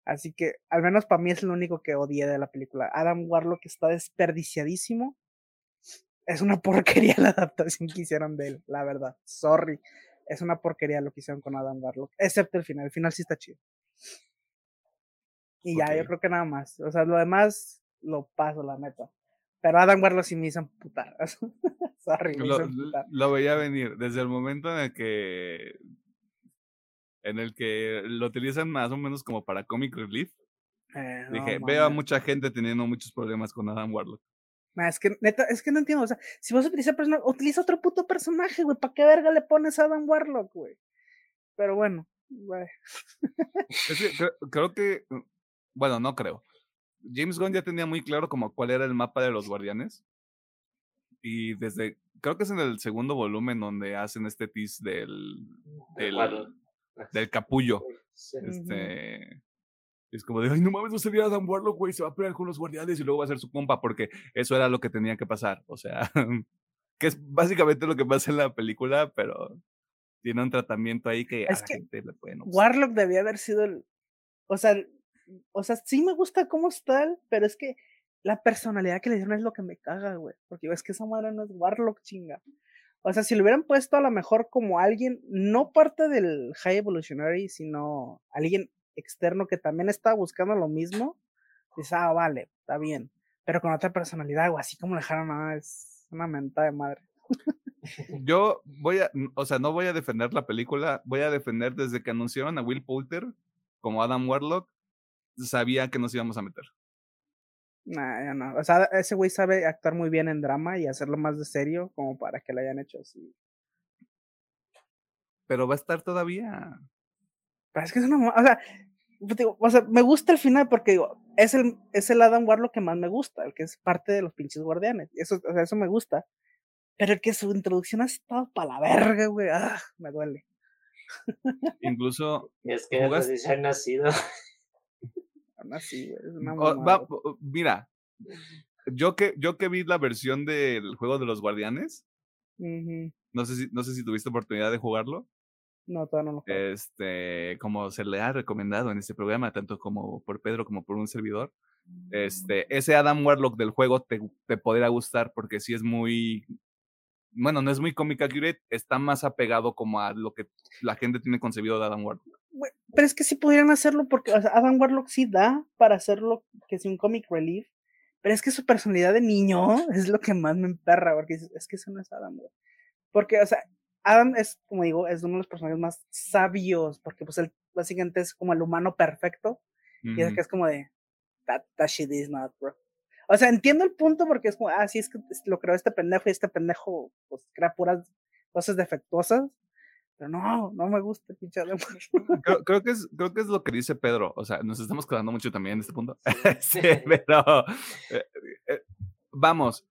Así que, al menos para mí es lo único que odié de la película. Adam Warlock está desperdiciadísimo. Es una <laughs> porquería la adaptación que hicieron de él, la verdad. Sorry. Es una porquería lo que hicieron con Adam Warlock. Excepto el final. El final sí está chido. Y ya, yo creo que nada más. O sea, lo demás lo paso, la neta. Pero Adam Warlock sí me hizo putar. <laughs> Sorry, me lo, lo veía venir. Desde el momento en el que en el que lo utilizan más o menos como para comic relief. Eh, Dije, veo a mucha gente teniendo muchos problemas con Adam Warlock. es que, neta, es que no entiendo. O sea, si vas a utilizar personaje, utiliza otro puto personaje, güey. ¿Para qué verga le pones a Adam Warlock, güey? Pero bueno, güey. Es que creo, creo, que, mm, bueno, no creo. James Gunn ya tenía muy claro como cuál era el mapa de los guardianes. Y desde, creo que es en el segundo volumen donde hacen este tease del, del, del capullo. Este. Es como de, ay, no mames, no se a Adam Warlock, güey, se va a pelear con los guardianes y luego va a ser su compa, porque eso era lo que tenía que pasar. O sea, <laughs> que es básicamente lo que pasa en la película, pero tiene un tratamiento ahí que a la gente le puede Warlock debía haber sido el. O sea, o sea, sí me gusta cómo está, pero es que la personalidad que le dieron es lo que me caga, güey. Porque es que esa madre no es Warlock, chinga. O sea, si lo hubieran puesto a lo mejor como alguien, no parte del High Evolutionary, sino alguien externo que también estaba buscando lo mismo, dices, ah, vale, está bien. Pero con otra personalidad, o así como le dejaron, ah, es una mentada de madre. Yo voy a, o sea, no voy a defender la película, voy a defender desde que anunciaron a Will Poulter como Adam Warlock, sabía que nos íbamos a meter. Nah, ya no. O sea, ese güey sabe actuar muy bien en drama y hacerlo más de serio, como para que lo hayan hecho así. Pero va a estar todavía. Pero es que es una. O sea, pues digo, o sea, me gusta el final porque digo, es el, es el Adam Warlock que más me gusta, el que es parte de los pinches guardianes. Eso, o sea, eso me gusta. Pero el que su introducción ha estado para la verga, güey. Ah, me duele. Incluso. es que jugaste... se ha nacido. mira, yo que, yo que vi la versión del juego de los guardianes, no, sé si, no sé si tuviste oportunidad de jugarlo. No, todavía no lo Este, como se le ha recomendado en este programa, tanto como por Pedro como por un servidor, este, ese Adam Warlock del juego te, te podría gustar porque sí es muy, bueno, no es muy comic accurate, está más apegado como a lo que la gente tiene concebido de Adam Warlock pero es que sí pudieran hacerlo porque Adam Warlock sí da para hacerlo que es un comic relief, Pero es que su personalidad de niño <laughs> es lo que más me emperra, porque es que eso no es Adam, güey. Porque, o sea, Adam es, como digo, es uno de los personajes más sabios, porque pues él básicamente es como el humano perfecto, y es que es como de, that, that shit is not, bro. O sea, entiendo el punto porque es como, ah, sí, es que lo creó este pendejo y este pendejo, pues, crea puras cosas defectuosas. Pero no, no me gusta, pinche creo, creo, que es, creo que es lo que dice Pedro. O sea, nos estamos quedando mucho también en este punto. sí, <laughs> pero eh, eh, vamos,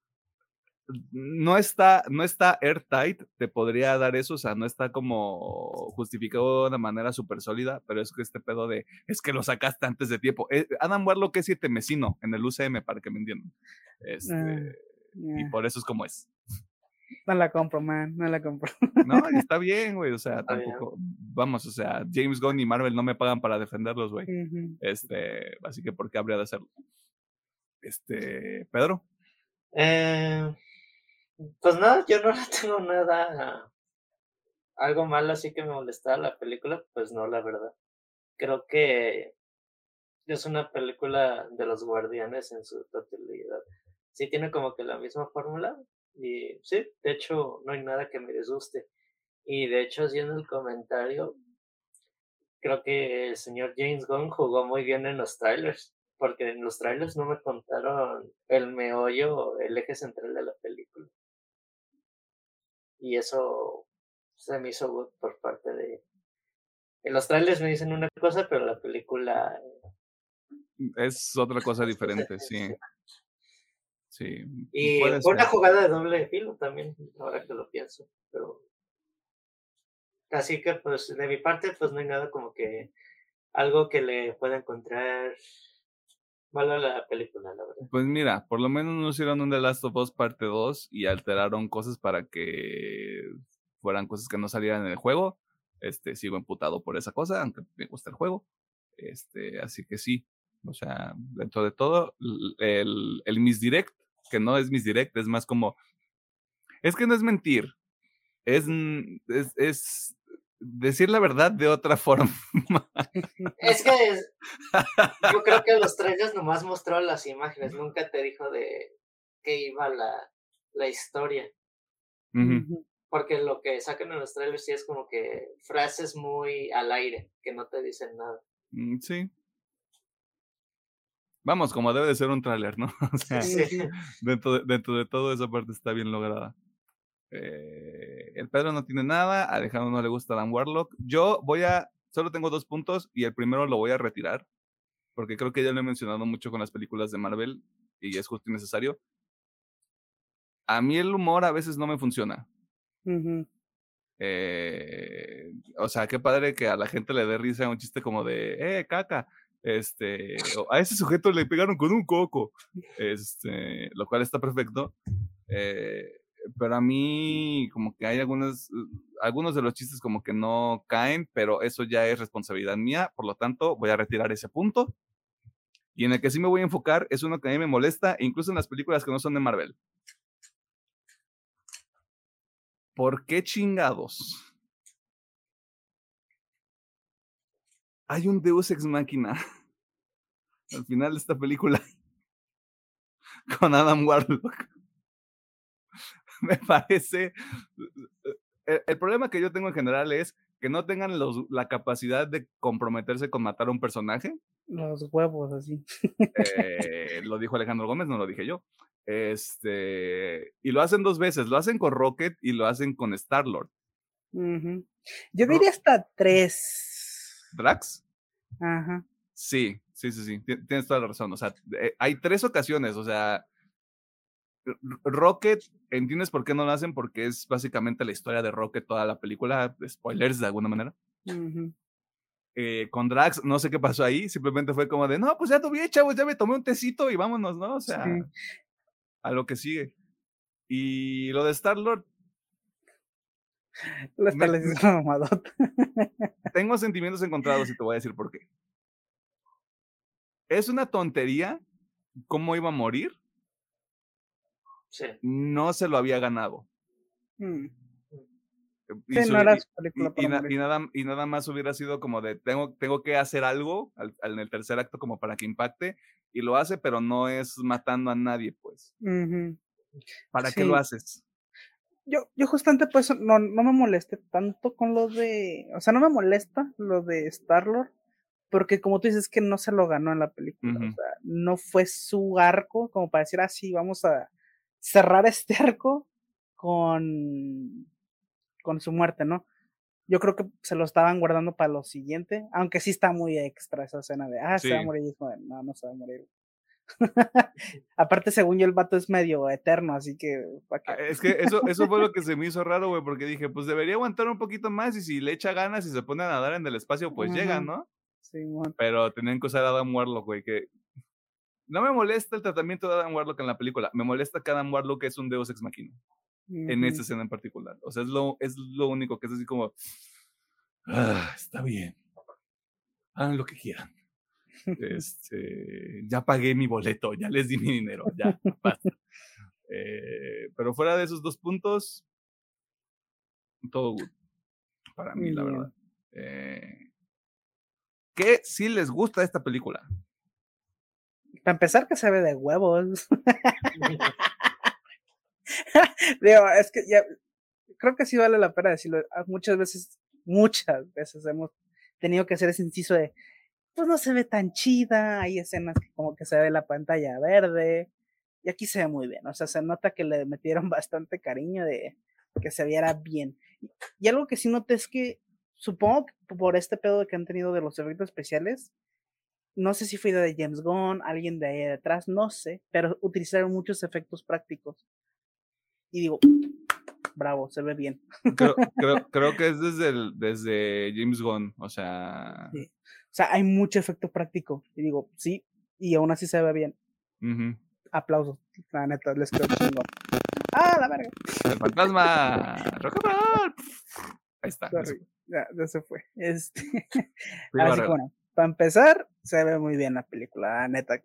no está, no está airtight, te podría dar eso, o sea, no está como justificado de una manera súper sólida, pero es que este pedo de, es que lo sacaste antes de tiempo. Eh, Adam Warlock es siete mesino en el UCM, para que me entiendan. Este, ah, y por eso es como es. No la compro, man, no la compro. <laughs> No, está bien, güey, o sea, tampoco, vamos, o sea, James Gunn y Marvel no me pagan para defenderlos, güey. Este, así que, ¿por qué habría de hacerlo? Este, Pedro. Eh, pues nada, yo no le <laughs> tengo nada. Algo malo así que me molestaba la película, pues no, la verdad. Creo que es una película de los guardianes en su totalidad. Sí tiene como que la misma fórmula y sí, de hecho no hay nada que me disguste. Y de hecho haciendo el comentario, creo que el señor James Gunn jugó muy bien en los trailers, porque en los trailers no me contaron el meollo, el eje central de la película y eso se me hizo good por parte de... En los trailers me dicen una cosa, pero la película... Es otra cosa <laughs> diferente, sí. Sí. Y fue una jugada de doble filo también, ahora que lo pienso, pero... Así que pues de mi parte pues no hay nada como que algo que le pueda encontrar Mala la película, la verdad. Pues mira, por lo menos no hicieron un The Last of Us parte 2 y alteraron cosas para que fueran cosas que no salieran en el juego. Este, sigo emputado por esa cosa, aunque me gusta el juego. Este, así que sí. O sea, dentro de todo, el, el misdirect, que no es misdirect, es más como. Es que no es mentir. Es, es, es decir la verdad de otra <laughs> forma. Es que yo creo que los trailers nomás mostró las imágenes, nunca te dijo de qué iba la, la historia. Porque lo que sacan en los trailers sí es como que frases muy al aire, que no te dicen nada. Mm, sí. Vamos, como debe de ser un trailer, ¿no? <laughs> O sea, dentro, de, dentro de todo esa parte está bien lograda. Eh, el Pedro no tiene nada, a Alejandro no le gusta Dan Warlock. Yo voy a, solo tengo dos puntos y el primero lo voy a retirar, porque creo que ya lo he mencionado mucho con las películas de Marvel y es justo y necesario. A mí el humor a veces no me funciona. eh, o sea, qué padre que a la gente le dé risa un chiste como de, eh, caca. Este, a ese sujeto le pegaron con un coco. Este, lo cual está perfecto. Eh, pero a mí como que hay algunos, algunos de los chistes como que no caen, pero eso ya es responsabilidad mía, por lo tanto voy a retirar ese punto. Y en el que sí me voy a enfocar es uno que a mí me molesta, incluso en las películas que no son de Marvel. ¿Por qué chingados? Hay un Deus Ex Máquina <laughs> al final de esta película <laughs> con Adam Warlock. <laughs> me parece... Eh, el, problema que yo tengo en general es que no tengan los, la capacidad de comprometerse con matar a un personaje. Los huevos, así. Eh, lo dijo Alejandro Gómez, no lo dije yo. Este, y lo hacen dos veces, lo hacen con Rocket y lo hacen con Star-Lord. Yo diría hasta tres. ¿Drax? Ajá. Sí, sí, sí, sí, tienes toda la razón. O sea, eh, hay tres ocasiones, o sea, Rocket, ¿entiendes por qué no lo hacen? Porque es básicamente la historia de Rocket, toda la película, spoilers de alguna manera. Eh, con Drax, no sé qué pasó ahí, simplemente fue como de, no, pues ya tuve, chavos, ya me tomé un tecito y vámonos, ¿no? O sea, a lo que sigue. Y lo de Star-Lord. Tengo sentimientos encontrados y te voy a decir por qué. Es una tontería cómo iba a morir no se lo había ganado. Y, Sí, su- no era y- su película y- y para na- morir. y nada, y nada más hubiera sido como de tengo, tengo que hacer algo al- al- en el tercer acto como para que impacte y lo hace, pero no es matando a nadie, pues. ¿Para qué lo haces? Yo, yo justamente pues no, no me molesté tanto con lo de, o sea, no me molesta lo de Star-Lord, porque como tú dices que no se lo ganó en la película, o sea, no fue su arco como para decir así, vamos a cerrar este <laughs> arco con, con su muerte, ¿no? Yo creo que se lo estaban guardando para lo siguiente, aunque sí está muy extra esa escena de, ah, se va a morir, no, no se va a morir. <laughs> Aparte, según yo, el vato es medio eterno, así que. Ah, Es que eso, eso fue lo que se me hizo raro, güey, porque dije, pues debería aguantar un poquito más y si le echa ganas y se pone a nadar en el espacio, pues llega, Ujú. ¿no? Simón. Pero tenían que usar a Adam Warlock, güey, que no me molesta el tratamiento de Adam Warlock en la película, me molesta que Adam Warlock es un Deus Ex Machina, en esta escena en particular. O sea, es lo, es lo único que es así como, ah, está bien, hagan lo que quieran. Este, ya pagué mi boleto, ya les di mi dinero, ya, basta. Eh, pero fuera de esos dos puntos, todo good para mí, la verdad. Eh, ¿Qué sí les gusta esta película? Para empezar, que se ve de huevos. <laughs> Digo, es que ya, creo que sí vale la pena decirlo. Ah, Muchas veces, muchas veces hemos tenido que hacer ese inciso de, pues no se ve tan chida, hay escenas que como que se ve la pantalla verde, y aquí se ve muy bien, o sea, se nota que le metieron <laughs> bastante cariño de que se viera bien. Y algo que sí noté es que, supongo que por este pedo que han tenido de los efectos especiales, no sé si fue de James Gunn, alguien de ahí detrás, no sé, pero utilizaron muchos efectos prácticos. Y digo, bravo, se ve bien. Creo, creo, <laughs> creo que es desde, el- desde James Gunn, o sea, Sí. O sea, hay mucho efecto práctico. Y digo, sí, y aún así se ve bien. ujú. Aplausos, la neta, les quedó chingón. ¡Ah, la verga! el fantasma, rock and roll. Ahí está. Sorry, ya, ya se fue. <laughs> Este, Sí, Así Barrera. que bueno, para empezar, se ve muy bien la película, la neta.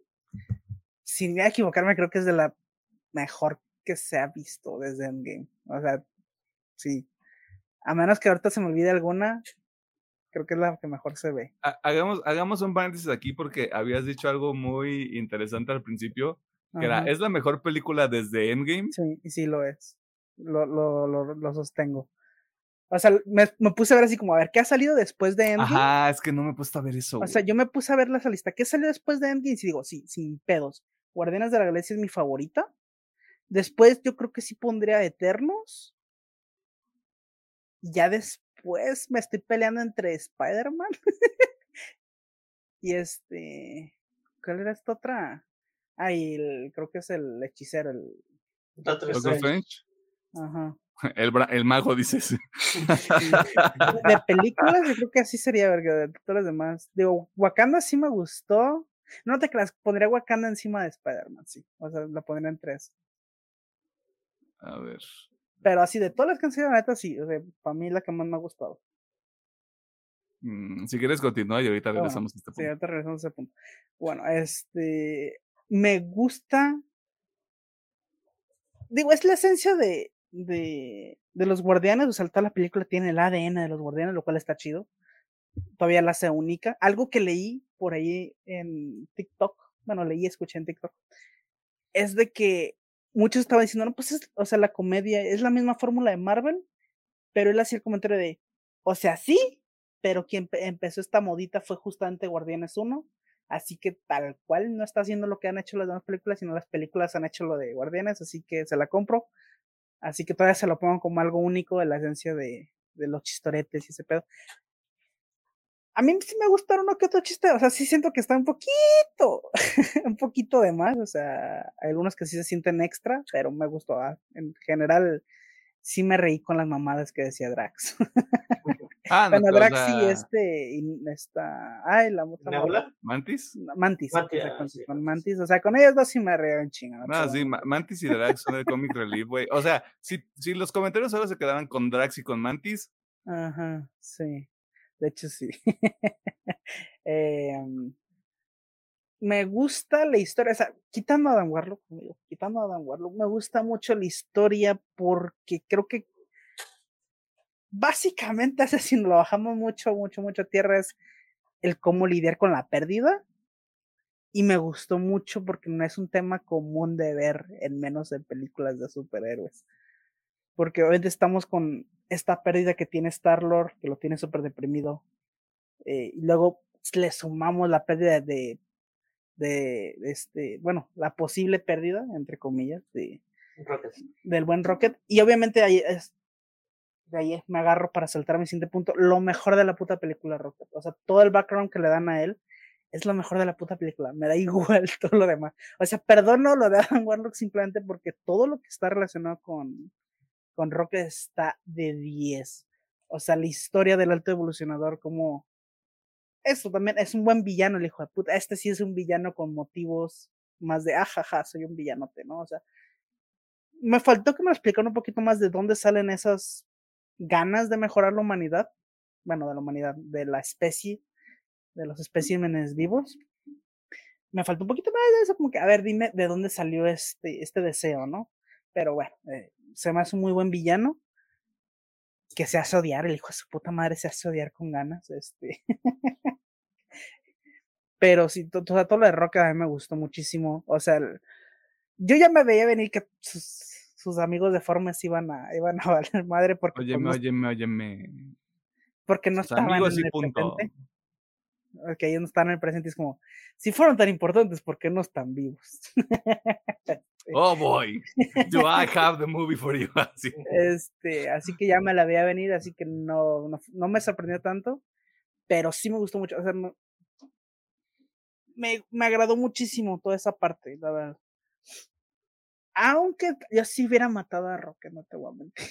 Sin equivocarme, creo que es de la mejor que se ha visto desde Endgame. O sea, sí. A menos que ahorita se me olvide alguna, creo que es la que mejor se ve. Ha- Hagamos, hagamos un paréntesis aquí porque habías dicho algo muy interesante al principio, que era, es la mejor película desde Endgame. Sí, sí lo es. Lo, lo, lo, lo sostengo. O sea, me, me puse a ver así como, a ver, ¿qué ha salido después de Endgame? Ajá, es que no me he puesto a ver eso. O sea, yo me puse a ver esa lista. ¿Qué salió después de Endgame? Y digo, sí, sin pedos. Guardianes de la Galaxia es mi favorita. Después yo creo que sí pondría Eternos. Y Ya después me estoy peleando entre Spider-Man. y este. ¿Cuál era esta otra? Ah, y el, creo que es el hechicero. El, Doctor Doctor Strange. Strange, ajá. <laughs> el, bra- el mago, dices. <laughs> De películas, yo creo que así sería, verga, de todas las demás. Digo, Wakanda sí me gustó. No te creas, pondría Wakanda encima de Spider-Man, sí. O sea, la pondría en tres. A ver. Pero así, de todas las canciones, la neta, sí. O sea, para mí la que más me ha gustado. mm, si quieres continúa y ahorita Bueno, regresamos a este Sí, punto. ahorita regresamos a ese punto. Bueno, este. Me gusta. Digo, es la esencia de, de, de los guardianes. O sea, toda la película tiene el ADN de los guardianes, lo cual está chido. Todavía la hace única. Algo que leí por ahí en TikTok. Bueno, leí escuché en TikTok. Es de que muchos estaban diciendo, no, pues es, o sea, la comedia es la misma fórmula de Marvel. Pero él hacía el comentario de, o sea, sí, pero quien pe- empezó esta modita fue justamente Guardianes 1. Así que tal cual no está haciendo lo que han hecho las demás películas, sino las películas han hecho lo de Guardianes, así que se la compro. Así que todavía se lo pongo como algo único de la esencia de, de los chistoretes y ese pedo. A mí sí me gustaron uno que otro chiste, o sea, sí siento que está un poquito, <laughs> un poquito de más, o sea, hay algunos que sí se sienten extra, pero me gustó. ah, En general, sí me reí con las mamadas que decía Drax. <laughs> Ah, no, bueno, o Drax sí, sea, este, y esta, ay, la otra. ¿Nebula? ¿Mantis? Mantis, Mantis, o sea, ah, con, sí, con Mantis. Mantis, o sea, con ellos dos sí me reí en chinga. No, sí, Ma- Mantis y Drax son el comic relief, güey. O sea, si, si los comentarios solo se quedaran con Drax y con Mantis, Ajá, sí. De hecho, sí. <laughs> Em, me gusta la historia, o sea, quitando a Dan Warlock, quitando a Dan Warlock, me gusta mucho la historia porque creo que básicamente <laughs> hace si lo bajamos mucho, mucho, mucho tierra es el cómo lidiar con la pérdida. Y me gustó mucho porque no es un tema común de ver en menos en películas de superhéroes. Porque obviamente estamos con esta pérdida que tiene Star-Lord, que lo tiene súper deprimido. Eh, y luego le sumamos la pérdida de, de, este, bueno, la posible pérdida, entre comillas, de, del buen Rocket. Y obviamente ahí es, de ahí me agarro para saltar mi siguiente punto. Lo mejor de la puta película Rocket. O sea, todo el background que le dan a él es lo mejor de la puta película. Me da <laughs> igual todo lo demás. O sea, perdono lo de Adam Warlock simplemente porque todo lo que está relacionado con, con Rocket está de 10. O sea, la historia del alto evolucionador, como. Eso también es un buen villano, el hijo de puta. Este sí es un villano con motivos más de, ajaja, soy un villanote, ¿no? O sea, me faltó que me explicaran un poquito más de dónde salen esas ganas de mejorar la humanidad, bueno, de la humanidad, de la especie, de los especímenes vivos. Me faltó un poquito más de eso, como que, a ver, dime de dónde salió este, este deseo, ¿no? Pero bueno, eh, se me hace un muy buen villano que se hace odiar, el hijo de su puta madre se hace odiar con ganas, este. <laughs> Pero sí, todo, todo lo de Roca a mí me gustó muchísimo. O sea, yo ya me veía venir que sus amigos de Formes iban a, iban a <laughs> valer madre porque. Pues, óyeme, óyeme, óyeme. Porque no estaban en el presente. Ok, ellos no están en el presente. Es como, si fueron tan importantes, ¿por qué no están vivos? <laughs> oh boy, <laughs> do I have the movie for you? <laughs> así. Este, así que ya me la veía venir, así que no, no, no me sorprendió tanto, pero sí me gustó mucho. O sea, me, me agradó muchísimo toda esa parte, la verdad. Aunque yo sí hubiera matado a Roque, no te voy a mentir.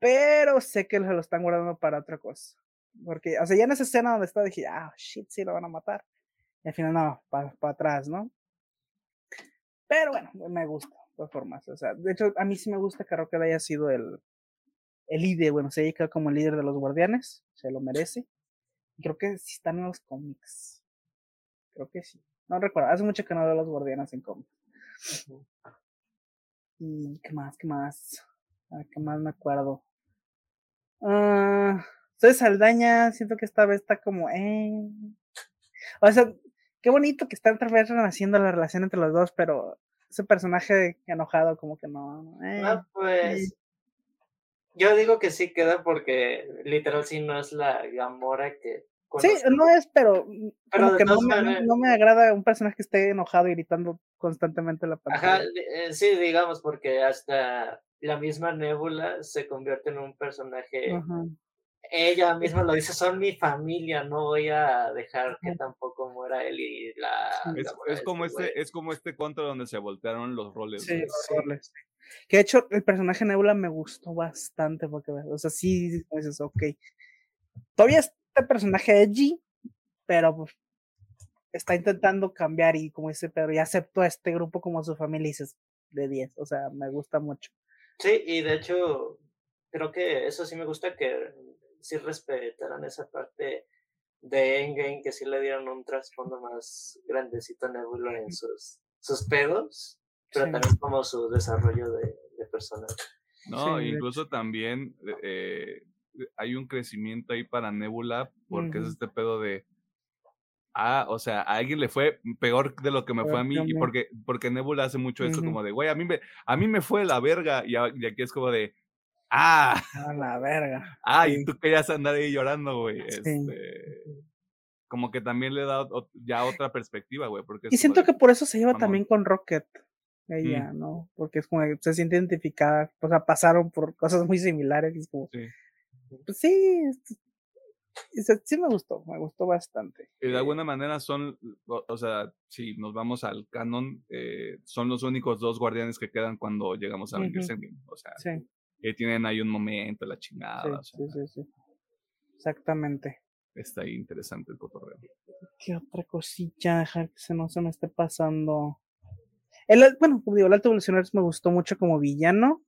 Pero sé que se lo están guardando para otra cosa. Porque, o sea, ya en esa escena donde está dije, ah, shit, sí lo van a matar. Y al final no, para atrás, ¿no? Pero bueno, me gusta, de todas formas. O sea, de hecho, a mí sí me gusta que Rocket haya sido el, el líder, bueno, se haya como el líder de los guardianes, se lo merece. Y creo que sí están en los cómics. Creo que sí. No recuerdo, hace mucho que no veo los guardianes en cómics. ¿Y qué más? ¿Qué más? ¿Qué más me acuerdo? Uh, soy Saldaña, siento que esta vez está como, eh. O sea, qué bonito que está otra vez renaciendo la relación entre los dos, pero ese personaje enojado como que no. Eh, ah, pues. Yo digo que sí queda porque literal sí no es la Gamora que Sí, no es, pero, mm, pero que no me, no me, agrada un personaje que esté enojado y gritando constantemente la pantalla. Ajá, eh, sí, digamos, porque hasta la misma Nebula se convierte en un personaje. Ella misma lo dice, son mi familia, no voy a dejar que tampoco muera él y la... Es, como este, es como este contra donde se voltearon los roles. Sí, los roles. Que de hecho el personaje Nebula me gustó bastante porque, o sea, sí, dices, ok. Todavía este personaje edgy, pero pues, está intentando cambiar y como dice Pedro, ya aceptó a este grupo como su familia y dices de 10, o sea, me gusta mucho. Sí, y de hecho, creo que eso sí me gusta que sí respetaran esa parte de Endgame, que sí le dieron un trasfondo más grandecito a Nebula en sus, sus pedos, pero también como su desarrollo de, de personaje. No, incluso también eh, hay un crecimiento ahí para Nebula, porque es este pedo de, ah, o sea, a alguien le fue peor de lo que me fue a mí, y porque, porque Nebula hace mucho eso como de, güey, a mí me, a mí me fue la verga, y, aquí es como de, ah, <laughs> a la verga. Ah, y tú querías andar ahí llorando, güey. Este, como que también le da ya otra perspectiva, güey. Porque y siento que por eso se lleva también con Rocket. Ella, ¿no? Porque es como que se siente identificada, o sea, pasaron por cosas muy similares y es como, sí pues sí, sí me gustó, me gustó bastante. Y de alguna manera son, o, sea, si nos vamos al canon, eh, son los únicos dos guardianes que quedan cuando llegamos a Avengers O sea, que tienen ahí un momento, la chingada. Sí, sí, sí, Exactamente. Está ahí interesante el cotorreo. ¿Qué otra cosilla? Dejar que se no se me esté pasando. El, bueno, como digo, el Alto Evolucionario me gustó mucho como villano.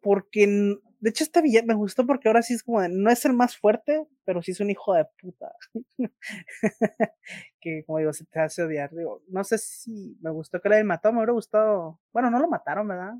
Porque de hecho, esta villano me gustó porque ahora sí es como de, no es el más fuerte, pero sí es un hijo de puta. <laughs> que, como digo, se te hace odiar. Digo, no sé si me gustó que le hayan matado, me hubiera gustado. Bueno, no lo mataron, ¿verdad?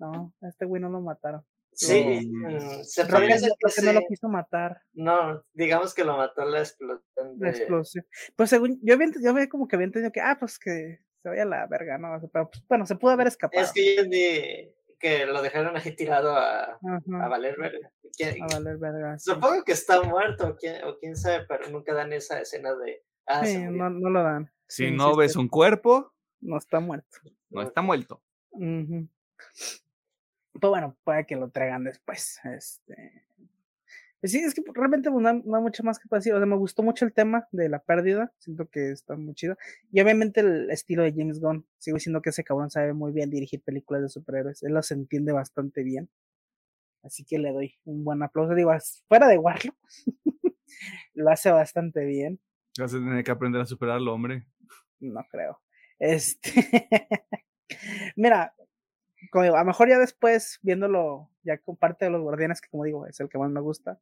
No, a este güey no lo mataron. Sí, Lo- mm, se podría decir que no lo quiso matar. No, digamos que lo mató la explosión La explosión. Pues según, yo había, yo había como que había entendido que, ah, pues que se vaya a la verga, ¿no? Pero pues, bueno, se pudo haber escapado. Es que yo entendí que lo dejaron ahí tirado a, a valer verga. ¿Quién- a valer verga. sí. Supongo que está muerto o quién, o quién sabe, pero nunca dan esa escena de... Ah, Sí, no, no lo dan. Si Sí, no ves un cuerpo, No está muerto. no está muerto. Ujú. Pues bueno, puede que lo traigan después. Este. Pues sí, es que realmente pues, no, hay- no hay mucho más que decir. O sea, me gustó mucho el tema de la pérdida. Siento que está muy chido. Y obviamente el estilo de James Gunn. Sigo diciendo que ese cabrón sabe muy bien dirigir películas de superhéroes. Él las entiende bastante bien. Así que le doy un buen aplauso. Digo, fuera de Warlock, <laughs> lo hace bastante bien. Vas a tener que aprender a superarlo, hombre. No creo. Este. <laughs> Mira, como digo, a lo mejor ya después, viéndolo ya con parte de los guardianes, que como digo, es el que más me gusta.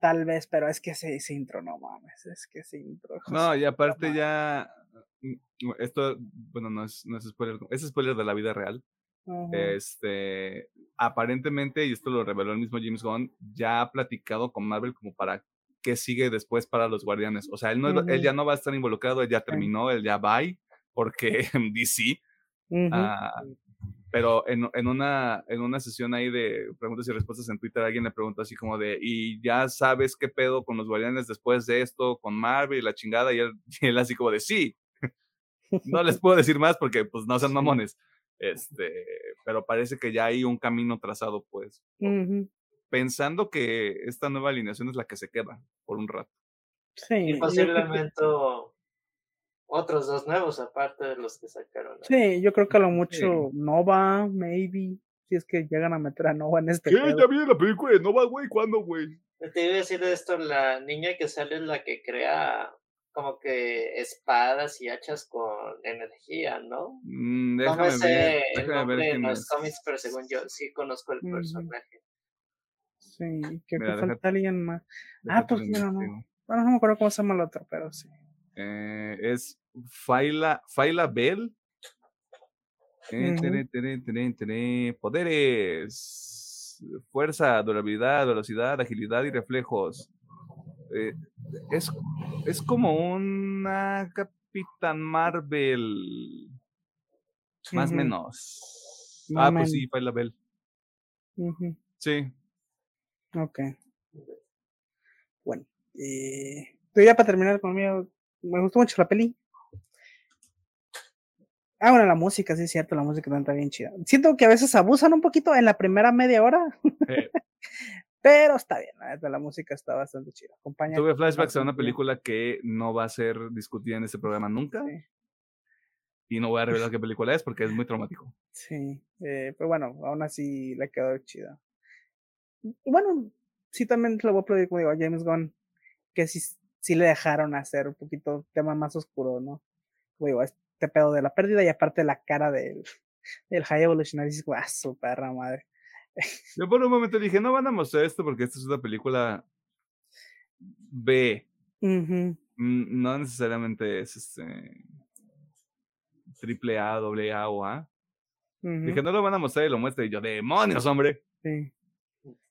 Tal vez, pero es que ese, ese intro, no mames, es que ese intro. de <laughs> No, y aparte madre. ya. mm, Esto, bueno, no es, no es spoiler, es spoiler de la vida real. Ujú, Este, aparentemente, y esto lo reveló el mismo James Gunn, ya ha platicado con Marvel como para qué sigue después para los Guardianes. O sea, él, no, él Ujú. ya no va a estar involucrado, él ya terminó, él ya va, porque <laughs> <laughs> DC. ah, pero en, en, una, en una sesión ahí de preguntas y respuestas en Twitter, alguien le preguntó así como de, ¿y ya sabes qué pedo con los Guardianes después de esto, con Marvel y la chingada? Y él, <laughs> y él así como de, sí. <laughs> No les puedo decir más porque, pues, no sean mamones. Este, pero parece que ya hay un camino trazado, pues, pensando que esta nueva alineación es la que se queda por un rato. Sí, Y posiblemente otros dos nuevos, aparte de los que sacaron. sí, yo creo que a lo mucho Nova, maybe, si es que llegan a meter a Nova en este ¿Qué? pedo. ¿Ya viene la película de Nova, güey? ¿Cuándo, güey? Te iba a decir de esto, la niña que sale es la que crea como que espadas y hachas con energía, ¿no? Mm, No déjame me sé ver, el déjame ver nombre en quién los es. cómics, pero según yo sí conozco el personaje. Sí, creo Mira, que deja- falta alguien más. Ah, pues no. investigo. Bueno, no me acuerdo cómo se llama el otro, pero sí. Eh, es Faila, Faila Bell. Eh, tere, tere, tere. Poderes. Fuerza, durabilidad, velocidad, agilidad y reflejos. Eh, es, es como una Capitán Marvel. Más o menos. Ah, pues sí. Faila Bell. Sí. Ok. Bueno, eh, pero ya para terminar conmigo, me gustó mucho la peli. Ah, bueno, la música, sí es cierto, la música también está bien chida. Siento que a veces abusan un poquito en la primera media hora, <laughs> pero está bien, la, música está bastante chida. Acompaña tuve flashbacks a una bien. película que no va a ser discutida en este programa nunca. Sí. Y no voy a revelar qué película es porque es muy traumático. Sí, eh, pero bueno, aún así le quedó chida. Y bueno, sí también le voy a aplaudir, como digo, a James Gunn, que sí, sí le dejaron hacer un poquito tema más oscuro, ¿no? Digo, este pedo de la pérdida y aparte la cara del, del High Evolutionary, dices, ah, su perra madre. Yo por un momento dije, no van a mostrar esto porque esta es una película B. Mm, No necesariamente es este triple A, doble A o A. Dije, no lo van a mostrar y lo muestra. Y yo, demonios, hombre. sí.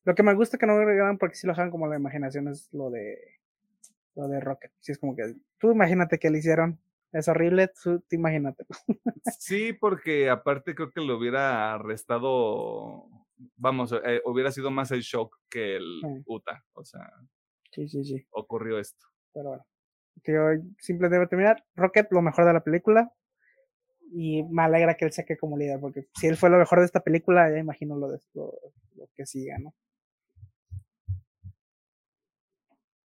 Lo que me gusta que no agregaran porque sí lo dejan como la imaginación es lo de lo de Rocket. Sí, es como que tú imagínate que le hicieron. Es horrible, tú, tú imagínate. Sí, porque aparte creo que lo hubiera restado. Vamos, eh, hubiera sido más el shock que el Sí. Uta. O sea, Sí, sí, sí. ocurrió esto. Pero bueno. Tío, simple debe terminar. Rocket, lo mejor de la película. Y me alegra que él saque como líder, porque si él fue lo mejor de esta película, ya imagino lo, de, lo, lo que siga, ¿no?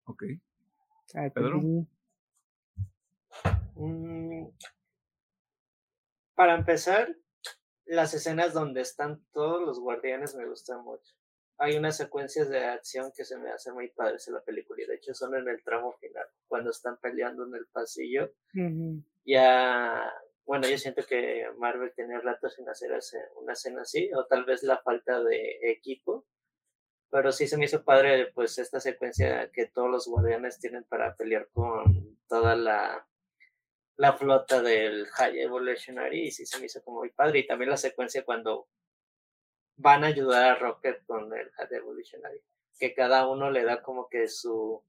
Ok. Pedro. Pedrini. Mm, Para empezar, las escenas donde están todos los guardianes me gustan mucho. Hay unas secuencias de acción que se me hacen muy padres en la película y de hecho son en el tramo final, cuando están peleando en el pasillo. Ya, bueno, yo siento que Marvel tenía rato sin hacer una escena así, o tal vez la falta de equipo. Pero sí se me hizo padre, pues, esta secuencia que todos los guardianes tienen para pelear con toda la, la flota del High Evolutionary, y sí se me hizo como muy padre. Y también la secuencia cuando van a ayudar a Rocket con el Jade Evolutionary. Que cada uno le da como que su,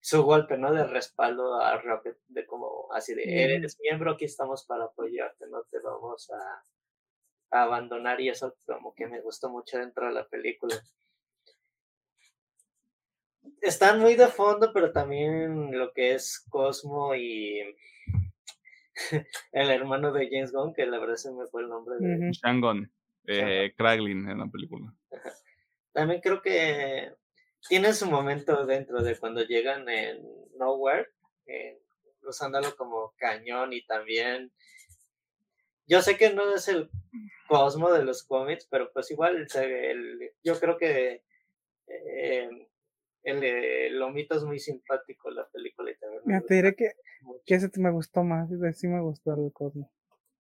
su golpe, ¿no? De respaldo a Rocket, de como así de, eres miembro, aquí estamos para apoyarte, no te vamos a, a abandonar y eso como que me gustó mucho dentro de la película están muy de fondo, pero también lo que es Cosmo y <laughs> el hermano de James Gunn, que la verdad se me fue el nombre de... Shangon, eh, Kraglin en la película. También creo que tiene su momento dentro de cuando llegan en Nowhere, usándolo como cañón y también... Yo sé que no es el Cosmo de los cómics, pero pues igual yo creo que eh, el Lomito es muy simpático la película y también me te diré que, que ese me gustó más, sí me gustó el Cosmo.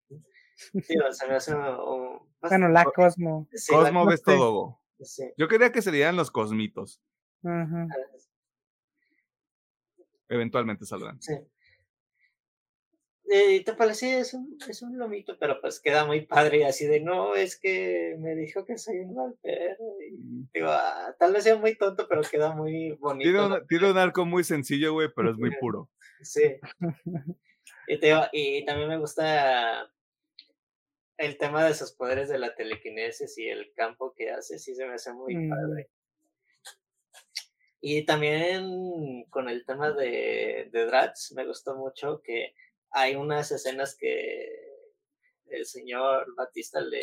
<laughs> Sí, se me hace un, Bueno, la Cosmo. Cosmo ves todo. Yo quería que serían los cosmitos. Ajá. Eventualmente saldrán. Sí. Eh, te parece, es un, es un lomito, pero pues queda muy padre y así de, no, es que me dijo que soy un mal perro. Y, digo, ah, tal vez sea muy tonto, pero queda muy bonito. Tiene, un arco muy sencillo, güey, pero es muy puro. <laughs> Sí. y, te y también me gusta el tema de sus poderes de la telequinesis y el campo que hace, sí se me hace muy mm. padre. Y también con el tema de, de Drax, me gustó mucho que hay unas escenas que el señor Batista le,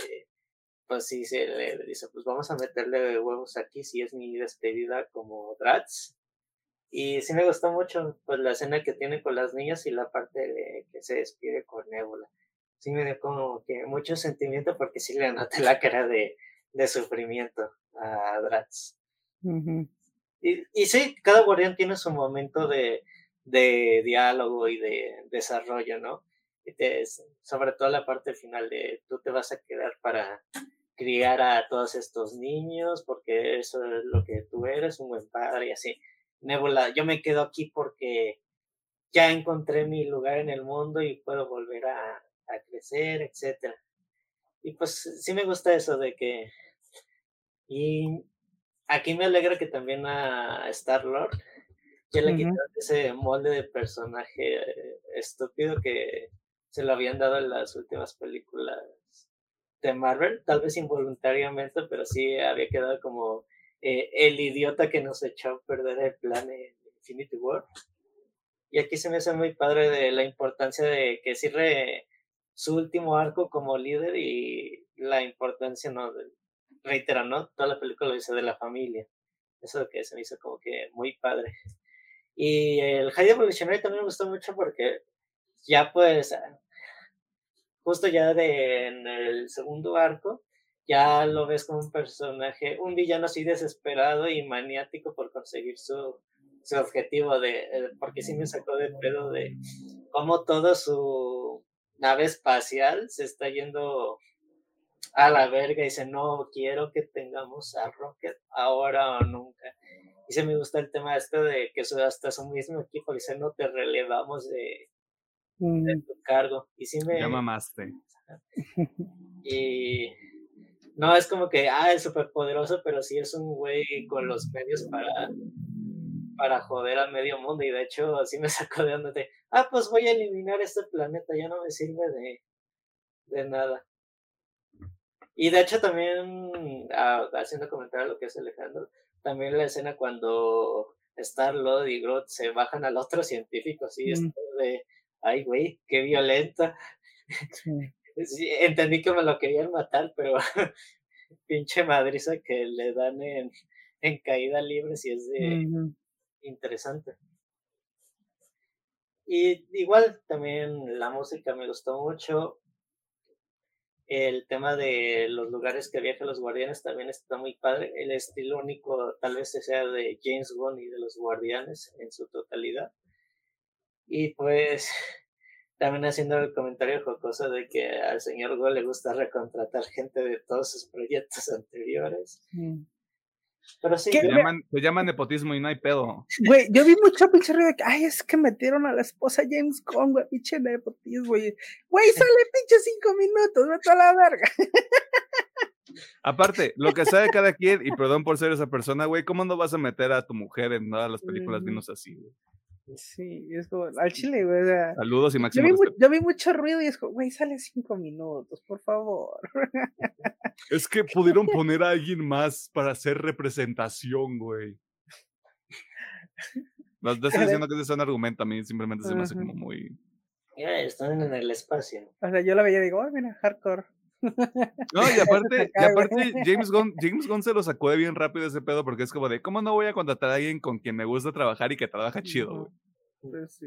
pues sí, se le dice, pues vamos a meterle huevos aquí si es mi despedida como Drats. Y sí me gustó mucho, pues la escena que tiene con las niñas y la parte de que se despide con Nebula. Sí me dio como que mucho sentimiento porque sí le noté la cara de, de sufrimiento a Drats. y, y sí, cada guardián tiene su momento de, de diálogo y de desarrollo, ¿no? sobre todo la parte final de tú te vas a quedar para criar a todos estos niños porque eso es lo que tú eres, un buen padre y así. Nebula, yo me quedo aquí porque ya encontré mi lugar en el mundo y puedo volver a, a crecer, etc. Y pues sí me gusta eso de que... Y aquí me alegra que también a Ya le quitaron ese molde de personaje eh, estúpido que se lo habían dado en las últimas películas de Marvel, tal vez involuntariamente, pero sí había quedado como eh, el idiota que nos echó a perder el plan en Infinity War. Y aquí se me hace muy padre de la importancia de que cierre su último arco como líder y la importancia, ¿no? De, reitera, ¿no? Toda la película lo dice de la familia. Eso que se me hizo como que muy padre. Y el High Evolutionary también me gustó mucho porque ya pues, justo ya de, en el segundo arco, ya lo ves como un personaje, un villano así desesperado y maniático por conseguir su, su objetivo de, eh, porque sí me sacó de pedo de cómo toda su nave espacial se está yendo a la verga y dice, no, quiero que tengamos a Rocket ahora o nunca. Y se me gusta el tema este de que hasta su mismo equipo dice, no te relevamos de, mm. tu cargo. Y sí me... Ya mamaste. <laughs> Y no es como que, ah, es súper poderoso, pero sí es un güey con los medios para, para joder al medio mundo. Y de hecho, así me <laughs> sacó de onda de, ah, pues voy a eliminar este planeta, ya no me sirve de, de nada. Y de hecho también, ah, haciendo comentario a lo que es Alejandro, también la escena cuando Star-Lord y Groot se bajan al otro científico, así, mm. de, ay, güey, qué violenta. <laughs> entendí que me lo querían matar, pero <laughs> pinche madriza que le dan en, en caída libre, si es de interesante. Y igual también la música me gustó mucho el tema de los lugares que viajan los guardianes también está muy padre. El estilo único tal vez sea de James Gunn y de los guardianes en su totalidad. Y pues también haciendo el comentario jocoso de que al señor Gunn le gusta recontratar gente de todos sus proyectos <laughs> anteriores. Mm. Pero sí. Se llaman, se llaman, nepotismo y no hay pedo. Güey, yo vi mucho pinche ruido de que, ay, es que metieron a la esposa James Conn, güey, pinche nepotismo, güey. Güey, sale pinche cinco minutos, vete a la verga. <laughs> Aparte, lo que sabe cada quien, y perdón por ser esa persona, güey, ¿cómo no vas a meter a tu mujer en todas las películas menos así, güey? Sí, es como, al chile, güey. O sea, Saludos y yo, máximo vi, mu- respeto. yo vi mucho ruido y es como, güey, sale cinco minutos, por favor. Es que pudieron poner a alguien más para hacer representación, güey. No <laughs> estoy diciendo que ese sea un argumento, a mí simplemente se me hace como muy... Ya están en el espacio. O sea, yo la veía y digo, ay, mira, hardcore. No, y <laughs> aparte, y aparte James Gunn, James Gunn se lo sacó de bien rápido ese pedo porque es como de, ¿cómo no voy a contratar a alguien con quien me gusta trabajar y que trabaja chido, güey? Pues sí.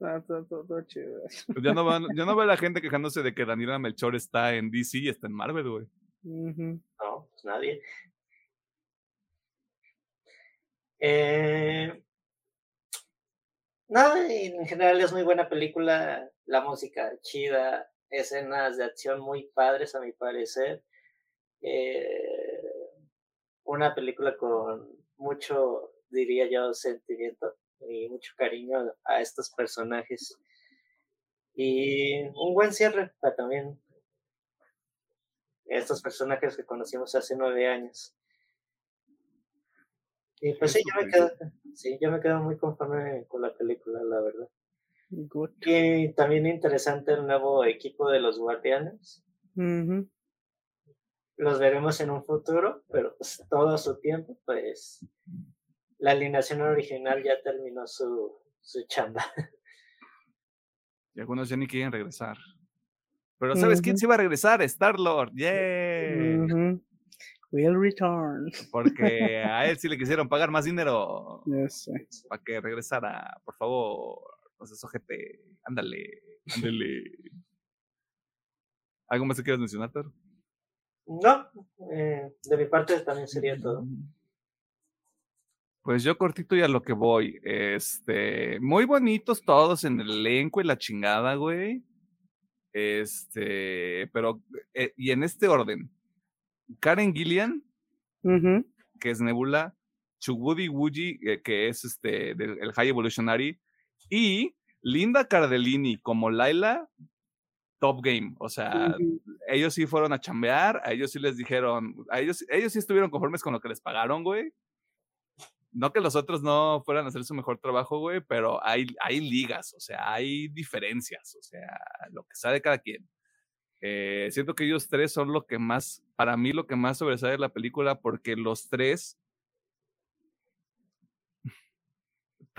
No, todo, todo, todo chido. Pues ya no, van, ya no veo a la gente quejándose de que Daniela Melchor está en DC y está en Marvel, güey. No, pues nadie. Eh, no, en general es muy buena película, la música chida, escenas de acción muy padres a mi parecer. Eh, una película con mucho, diría yo, sentimiento y mucho cariño a estos personajes. Y un buen cierre para también estos personajes que conocimos hace nueve años. Y pues sí, yo me quedo, sí, yo me quedo muy conforme con la película, la verdad. Good. Y también interesante el nuevo equipo de los guardianes. Los veremos en un futuro, pero pues todo su tiempo, pues la alineación original ya terminó su, su chamba. <laughs> Y algunos ya ni quieren regresar. Pero ¿sabes quién se iba a regresar? Star-Lord. ¡Yeah! Will return. <laughs> Porque a él sí le quisieron pagar más dinero para que regresara. Por favor, no seas ojete. Ándale, ándale. ¿Algo más que quieras mencionar, Taro? No, eh, de mi parte también sería todo. Pues yo cortito y a lo que voy. Este, muy bonitos todos en el elenco y la chingada, güey. Este, pero, eh, y en este orden. Karen Gillian, que es Nebula, Chugudi Wuji, eh, que es este, del, el High Evolutionary, y Linda Cardellini como Laila, top game. O sea, Ujú. ellos sí fueron a chambear, a ellos sí les dijeron, a ellos, ellos sí estuvieron conformes con lo que les pagaron, güey. No que los otros no fueran a hacer su mejor trabajo, güey, pero hay, hay ligas, o sea, hay diferencias, o sea, lo que sabe cada quien. Eh, siento que ellos tres son lo que más, para mí, lo que más sobresale de la película, porque los tres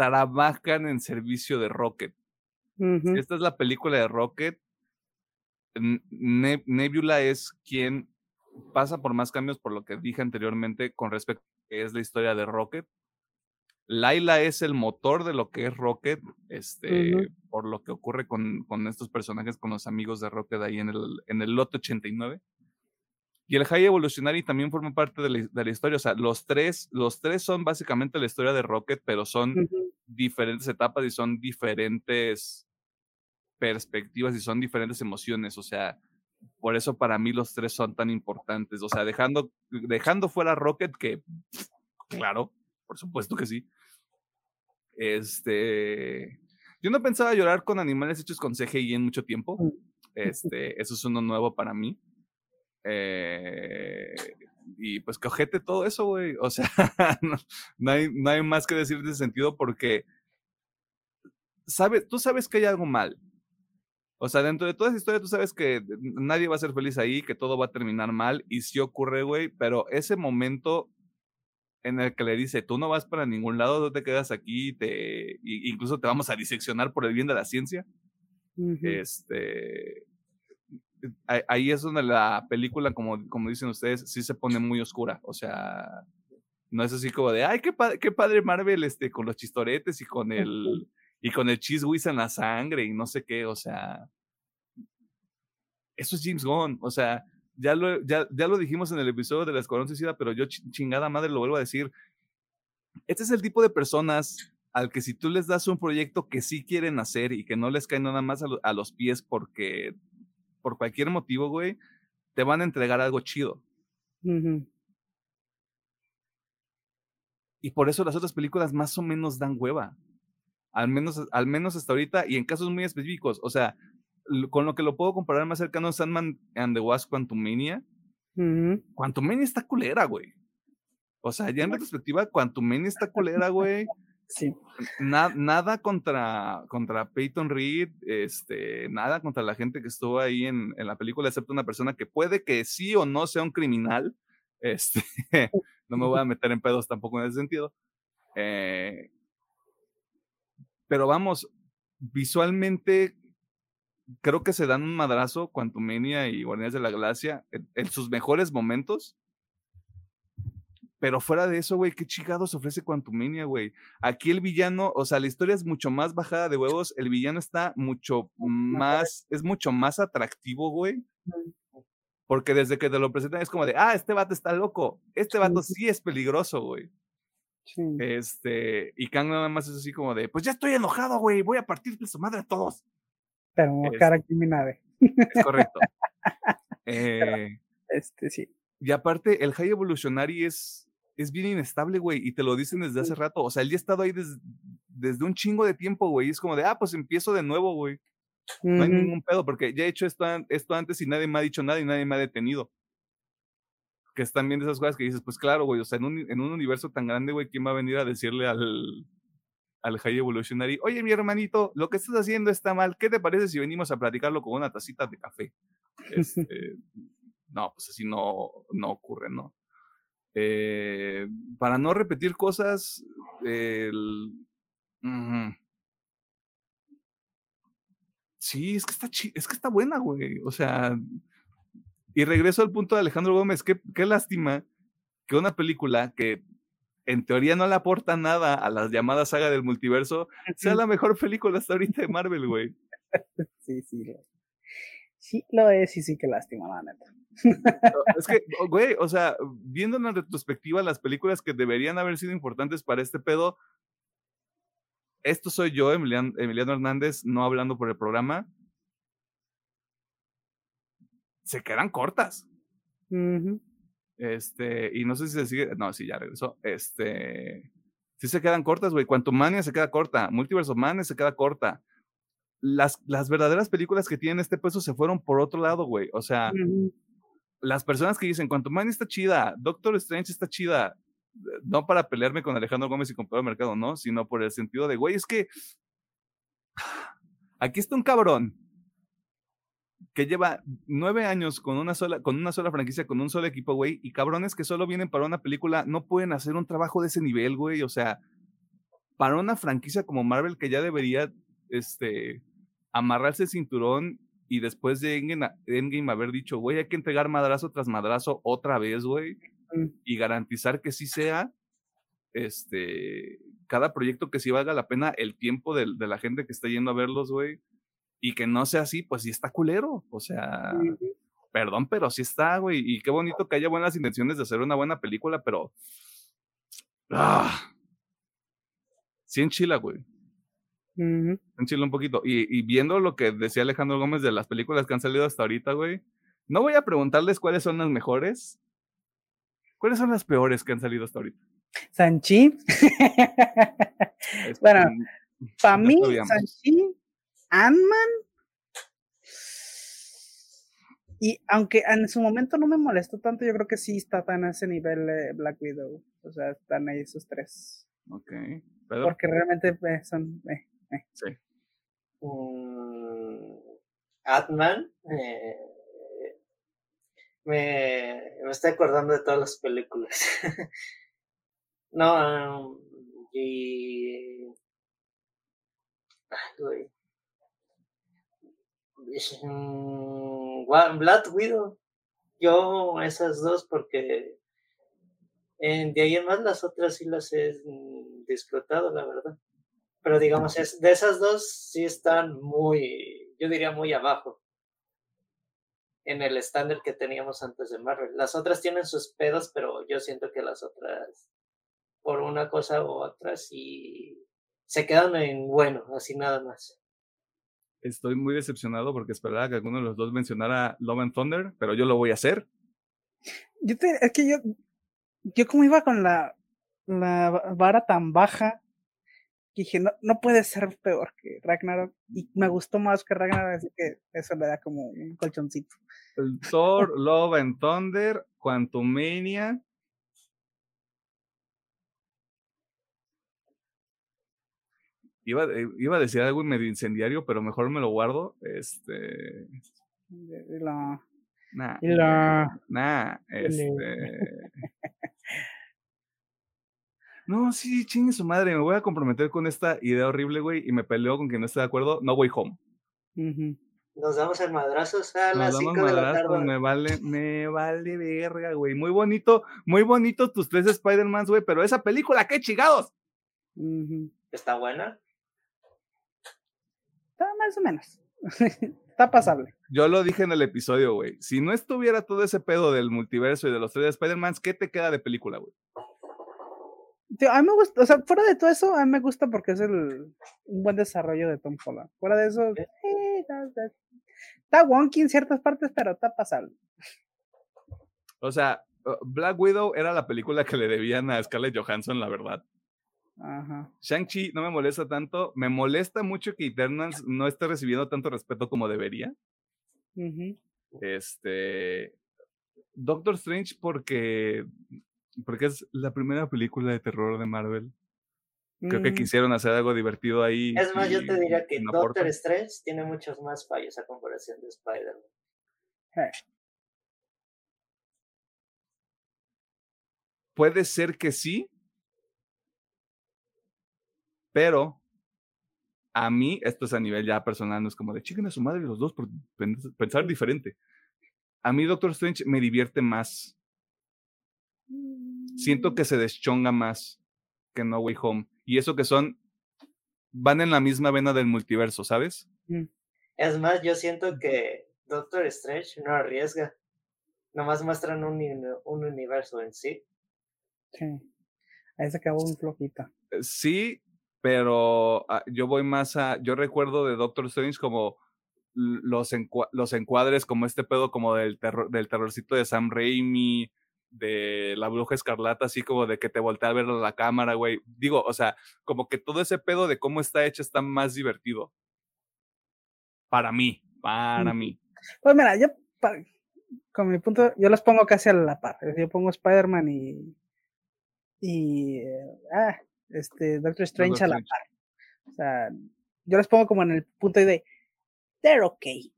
trabajan en servicio de Rocket. Si esta es la película de Rocket, Ne- Nebula es quien pasa por más cambios por lo que dije anteriormente con respecto a que es la historia de Rocket. Laila es el motor de lo que es Rocket, este, por lo que ocurre con, con estos personajes, con los amigos de Rocket ahí en el, en el lote 89. Y el High Evolutionary también forma parte de la, de la historia. O sea, los tres, los tres son básicamente la historia de Rocket, pero son. Diferentes etapas y son diferentes perspectivas y son diferentes emociones. O sea, por eso para mí los tres son tan importantes. O sea, dejando, dejando fuera Rocket, que claro, por supuesto que sí. Este. Yo no pensaba llorar con animales hechos con CGI en mucho tiempo. Este, eso es uno nuevo para mí. Eh, y pues que ojete todo eso, güey. O sea, <laughs> no, no hay, no hay más que decir en ese sentido porque sabe, tú sabes que hay algo mal. O sea, dentro de toda esa historia tú sabes que nadie va a ser feliz ahí, que todo va a terminar mal y sí ocurre, güey, pero ese momento en el que le dice, tú no vas para ningún lado, tú te quedas aquí, te, incluso te vamos a diseccionar por el bien de la ciencia. Este, ahí- es donde la película, como, como dicen ustedes, sí se pone muy oscura. O sea, no es así como de, ay, qué, pa- qué padre Marvel este, con los chistoretes y con el, y con el cheese whiz en la sangre y no sé qué. O sea, eso es James Gunn. O sea, ya lo, ya, ya lo dijimos en el episodio de la Escuadrón Suicida, pero yo chi- chingada madre lo vuelvo a decir. Este es el tipo de personas al que si tú les das un proyecto que sí quieren hacer y que no les cae nada más a, lo- a los pies porque por cualquier motivo, güey, te van a entregar algo chido. Y por eso las otras películas más o menos dan hueva. Al menos, al menos hasta ahorita y en casos muy específicos. O sea, con lo que lo puedo comparar más cercano es Sandman and the Wasp Quantumania. Quantumania está culera, güey. O sea, ya en retrospectiva, Quantumania está culera, güey. Sí. nada contra, contra Peyton Reed, este, nada contra la gente que estuvo ahí en, en, la película, excepto una persona que puede que sí o no sea un criminal. <laughs> Este, no me voy a meter en pedos tampoco en ese sentido. Eh, pero vamos, visualmente creo que se dan un madrazo Quantumania y Guardianes de la Galaxia en, sus mejores momentos. Pero fuera de eso, güey, qué chingados ofrece Quantumania, güey. Aquí el villano, o sea, la historia es mucho más bajada de huevos. El villano está mucho más, es mucho más atractivo, güey. Porque desde que te lo presentan es como de, ah, este vato está loco. Este vato sí es peligroso, güey. Este, y Kang nada más es así como de, pues ya estoy enojado, güey, voy a partirle su madre a todos. Pero es, cara criminal. Es correcto. <laughs> eh, este, sí. Y aparte, el High Evolutionary es, es bien inestable, güey, y te lo dicen desde hace rato. O sea, él ya ha estado ahí desde un chingo de tiempo, güey. Es como de, ah, pues empiezo de nuevo, güey. No hay ningún pedo, porque ya he hecho esto, esto antes y nadie me ha dicho nada y nadie me ha detenido que están viendo esas cosas que dices, pues claro, güey, o sea, en un, en un universo tan grande, güey, ¿quién va a venir a decirle al, al High Evolutionary, oye, mi hermanito, lo que estás haciendo está mal, ¿qué te parece si venimos a platicarlo con una tacita de café? <laughs> Este, no, pues así no, no ocurre, ¿no? Eh, para no repetir cosas, el, sí, es que está es que está buena, güey. O sea, y regreso al punto de Alejandro Gómez, qué, qué lástima que una película que en teoría no le aporta nada a las llamadas saga del multiverso, sea la mejor película hasta ahorita de Marvel, güey. <laughs> Sí, sí. Sí lo es y sí que lástima, la neta. Es que, güey, o sea, viendo en retrospectiva las películas que deberían haber sido importantes para este pedo, esto soy yo, Emiliano, Emiliano Hernández, no hablando por el programa, se quedan cortas. Este, y no sé si se sigue, no, sí, ya regresó. Este, sí se quedan cortas, güey. Mania se queda corta, Multiverse of Madness se queda corta. Las, las verdaderas películas que tienen este peso se fueron por otro lado, güey. O sea, las personas que dicen Mania está chida, Doctor Strange está chida, no para pelearme con Alejandro Gómez y con Pedro Mercado, no, sino por el sentido de, güey, es que aquí está un cabrón que lleva nueve años con una sola, con una sola franquicia, con un solo equipo, güey, y cabrones que solo vienen para una película, no pueden hacer un trabajo de ese nivel, güey. O sea, para una franquicia como Marvel que ya debería, este, amarrarse el cinturón y después de Endgame, haber dicho, güey, hay que entregar madrazo tras madrazo otra vez, güey, y garantizar que sí sea, este, cada proyecto que sí valga la pena el tiempo de, de la gente que está yendo a verlos, güey y que no sea así, pues sí está culero. O sea, perdón, pero sí está, güey. Y qué bonito que haya buenas intenciones de hacer una buena película, pero. ¡Ah! Sí enchila, güey. En Enchila un poquito. Y, viendo lo que decía Alejandro Gómez de las películas que han salido hasta ahorita, güey. No voy a preguntarles cuáles son las mejores. ¿Cuáles son las peores que han salido hasta ahorita? Sanchi. <laughs> bueno, para mí, Sanchi Ant-Man. Y aunque en su momento no me molestó tanto, yo creo que sí está tan a ese nivel Black Widow. O sea, están ahí esos tres. Ok. Porque realmente eh, son. Eh, eh. Sí. Mm, Ant-Man. me, me estoy acordando de todas las películas. <laughs> no, um, y. Ay, güey. Mm, Widow. Yo esas dos porque de ahí en más las otras sí las he mm, disfrutado, la verdad. Pero digamos, es, de esas dos sí están muy, yo diría muy abajo en el estándar que teníamos antes de Marvel. Las otras tienen sus pedos, pero yo siento que las otras, por una cosa u otra, sí se quedan en bueno, así nada más estoy muy decepcionado porque esperaba que alguno de los dos mencionara Love and Thunder, pero yo lo voy a hacer. Yo te, es que yo, yo como iba con la, la vara tan baja, dije, no, no puede ser peor que Ragnarok. Y me gustó más que Ragnarok, así que eso le da como un colchoncito. Thor, Love and Thunder, Quantumania. Iba, eh, iba a decir algo medio incendiario, pero mejor me lo guardo. Este. La- Nah. la- Nah. Este. <laughs> No, sí, chingue su madre. Me voy a comprometer con esta idea horrible, güey, y me peleo con quien no esté de acuerdo. No voy home. Nos damos en madrazos a las Nos damos 5 de la tarde. me vale, me vale verga, güey. Muy bonito, muy bonito tus tres Spider-Mans, güey, pero esa película, qué chingados. ¿Está buena? Está más o menos. <laughs> Está pasable. Yo lo dije en el episodio, güey. Si no estuviera todo ese pedo del multiverso y de los tres Spider-Mans, ¿qué te queda de película, güey? Tío, a mí me gusta, o sea, fuera de todo eso, a mí me gusta porque es el, un buen desarrollo de Tom Holland. Fuera de eso, Eh. está, está- está wonky en ciertas partes, pero está pasable. O sea, uh, Black Widow era la película que le debían a Scarlett Johansson, la verdad. Ajá. Shang-Chi no me molesta tanto. Me molesta mucho que Eternals no esté recibiendo tanto respeto como debería. Ujú. Este. Doctor Strange porque. Porque es la primera película de terror de Marvel. Creo que Mm, quisieron hacer algo divertido ahí. Es más, yo te diría que no Doctor aportan. Strange tiene muchos más fallos a comparación de Spider-Man. eh, Puede ser que sí. Pero. A mí, esto es a nivel ya personal, no es como de chiquen a su madre los dos por pen- pensar diferente. A mí Doctor Strange me divierte más. Siento que se deschonga más que No Way Home. Y eso que son. Van en la misma vena del multiverso, ¿sabes? Es más, yo siento que Doctor Strange no arriesga. Nomás muestran un, un universo en sí. sí. Ahí se acabó un flojito. Eh, Sí, pero ah, yo voy más a. Yo recuerdo de Doctor Strange como los, los encuadres, como este pedo, como del, terror, del terrorcito de Sam Raimi, de la bruja escarlata, así como de que te voltea a ver a la cámara, güey. Digo, o sea, como que todo ese pedo de cómo está hecho está más divertido. Para mí, para Ujú. mí. Pues mira, yo, pa- con mi punto, yo los pongo casi a la par. Yo pongo Spider-Man y. Y. eh, ah, este, Doctor Strange a la Strange. par. O sea, yo los pongo como en el punto de. They're okay.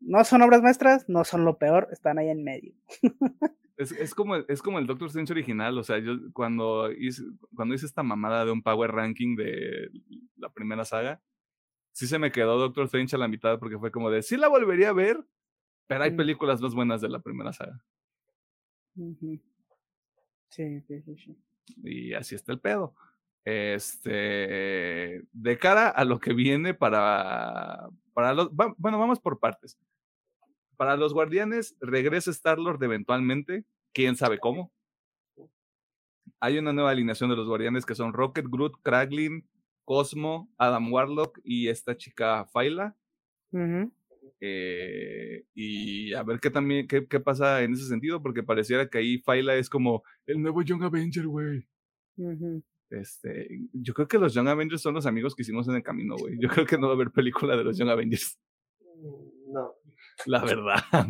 No son obras maestras, no son lo peor, están ahí en medio. <laughs> Es, es como, el- es como el Doctor Strange original, o sea, yo cuando hice, cuando hice esta mamada de un power ranking de la primera saga, sí se me quedó Doctor Strange a la mitad porque fue como de, sí la volvería a ver, pero hay películas más buenas de la primera saga. Sí, sí, sí, sí. Y así está el pedo. Este, de cara a lo que viene para, para los, va- bueno, vamos por partes. Para los guardianes, regresa Star-Lord eventualmente, quién sabe cómo. Hay una nueva alineación de los guardianes que son Rocket, Groot, Kraglin, Cosmo, Adam Warlock y esta chica Faila. Ujú. Eh, y a ver qué también qué, qué pasa en ese sentido, porque pareciera que ahí Faila es como el nuevo Young Avenger, güey. Este, yo creo que los Young Avengers son los amigos que hicimos en el camino, güey. Yo creo que no va a haber película de los Young Avengers, No. <laughs> la verdad.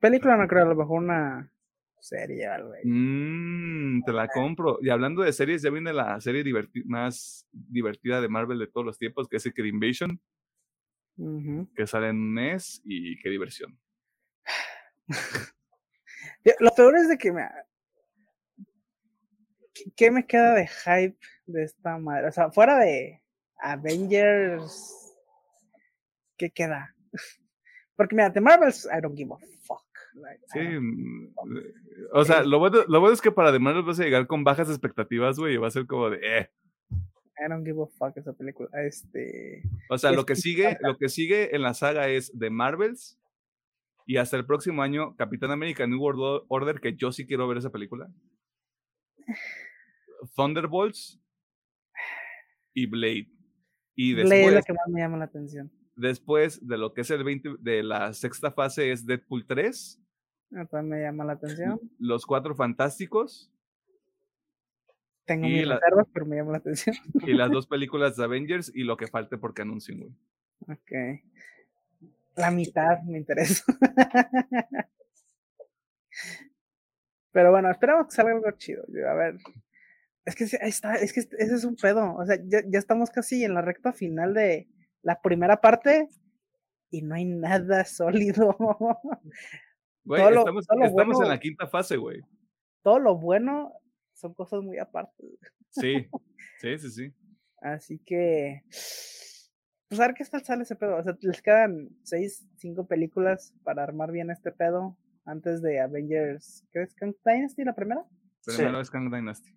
Película no creo, a lo mejor una serie algo. Mm, te la compro. Y hablando de series, ya viene la serie diverti- más divertida de Marvel de todos los tiempos, que es Secret Invasion, que sale en un mes y qué diversión. <laughs> Lo peor es de que me. ¿Qué- ¿Qué me queda de hype de esta madre? O sea, fuera de Avengers. ¿Qué queda? <laughs> Porque mira, de Marvels, I don't give a fuck. like, Sí, mm, eh, o sea, lo bueno, lo bueno es que para The Marvel vas a llegar con bajas expectativas, güey, y va a ser como de, eh. I don't give a fuck esa película. Este. O sea, lo que sigue, lo que sigue en la saga es The Marvels y hasta el próximo año Capitán América New World Order, que yo sí quiero ver esa película. Thunderbolts y Blade. Y Blade es la después, que más me llama la atención. Después de lo que es el 20 de la sexta fase es Deadpool 3, Ah, También me llama la atención. <clears throat> Los Cuatro Fantásticos Tengo mis la- reservas, pero me llama la atención. Y las dos <laughs> películas de Avengers y lo que falte porque anuncien, güey. Ok. La mitad me interesa. <laughs> Pero bueno, esperamos que salga algo chido. A ver. Es que ahí está, es que ese es un pedo. O sea, ya, ya estamos casi en la recta final de la primera parte y no hay nada <laughs> sólido. Güey, Todo lo- estamos, todo lo estamos en la quinta fase, güey. Todo lo bueno son cosas muy aparte. Sí, <laughs> sí, sí, sí. Así que, pues a ver qué tal sale ese pedo. O sea, les quedan seis, cinco películas para armar bien este pedo antes de Avengers. ¿Qué es Kang Dynasty la primera? Sí. Primero es Kang Dynasty.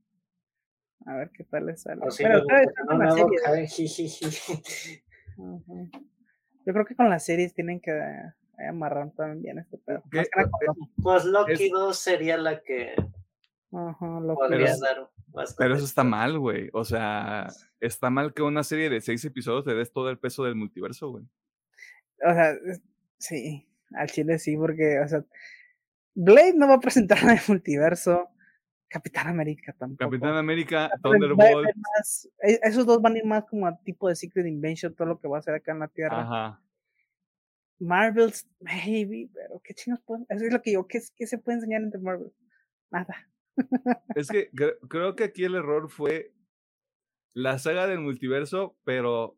A ver qué tal les sale. Si Pero no, con Yo creo que con las series tienen que eh, amarrar también bien este pedo. Pues Loki Es- 2 sería la que Ajá, podría Pero- dar Pero eso está mal, güey. O sea, está mal que una serie de seis episodios le des todo el peso del multiverso, güey. O sea, sí, al chile sí, porque, o sea, Blade no va a presentar <laughs> nada de multiverso. Capitán América tampoco. Capitán América, Thunderbolt. más- e- esos dos van a ir más como a tipo de Secret Invention, todo lo que va a hacer acá en la Tierra. Ajá. Marvels, maybe, pero qué chingos pueden. Eso es lo que yo, ¿qué, qué se puede enseñar entre Marvel? Nada. Es que <laughs> cre- creo que aquí el error fue la saga del multiverso, pero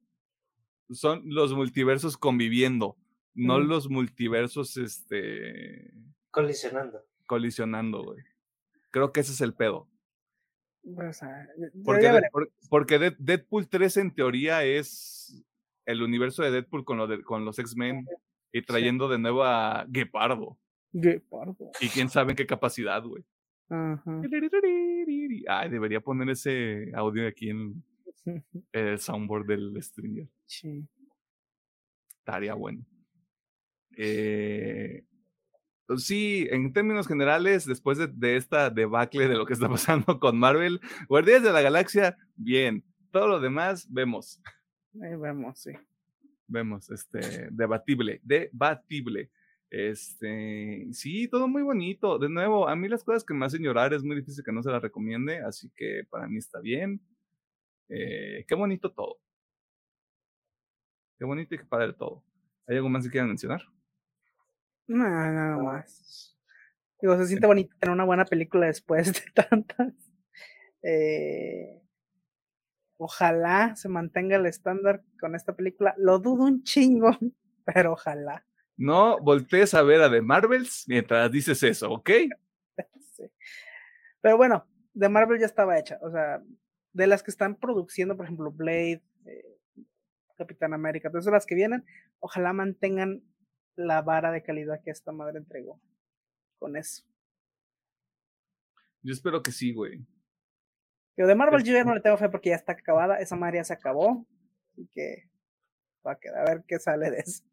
son los multiversos conviviendo, no los multiversos este Colisionando. colisionando, güey. Creo que ese es el pedo. O sea, Porque, de- porque Dead- Deadpool 3 en teoría es el universo de Deadpool con, lo de- con los X-Men y trayendo de nuevo a Guepardo. Guepardo. Y quién sabe en qué capacidad, güey. Ajá. Ay, debería poner ese audio aquí en <laughs> el soundboard del streamer. Sí. Estaría bueno. Eh, sí, en términos generales, después de, de esta debacle de lo que está <laughs> pasando con Marvel, Guardianes de la Galaxia, bien. Todo lo demás, vemos. Ahí vemos, sí. Vemos, este, debatible, debatible. Este, sí, todo muy bonito. De nuevo, a mí las cosas que me hacen llorar es muy difícil que no se las recomiende, así que para mí está bien. Eh, qué bonito todo. Qué bonito y qué padre todo. ¿Hay algo más que quieran mencionar? No, nada más. Digo, se siente bonito tener una buena película después de <laughs> tantas. Eh, ojalá se mantenga el estándar con esta película. Lo dudo un chingo, <laughs> pero ojalá. No voltees a ver a The Marvels mientras dices eso, ¿ok? <laughs> Sí. Pero bueno, de Marvel ya estaba hecha. O sea, de las que están produciendo, por ejemplo, Blade, eh, Capitán América, todas las que vienen, ojalá mantengan la vara de calidad que esta madre entregó. Con eso. Yo espero que sí, güey. Yo de Marvel Es- yo ya no le tengo fe porque ya está acabada, esa madre ya se acabó. Así que va a quedar a ver qué sale de eso.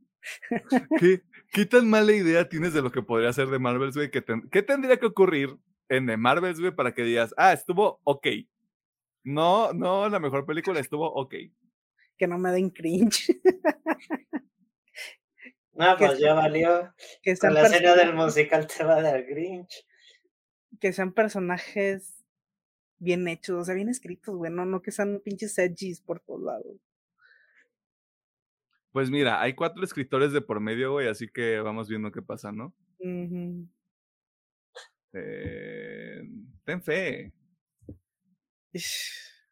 ¿Qué, ¿Qué tan mala idea tienes de lo que podría ser de Marvels, güey? ¿Qué, ten- qué tendría que ocurrir en The Marvels, güey, para que digas, ah, estuvo ok? No, no, la mejor película estuvo ok. Que no me den cringe. <laughs> No, Que pues ya valió. que Con la escena del musical te va a dar Grinch. que sean personajes bien hechos, o sea, bien escritos, güey. No, no que sean pinches edgys por todos lados. Pues mira, hay cuatro escritores de por medio, güey, así que vamos viendo qué pasa, ¿no? Eh, ten fe.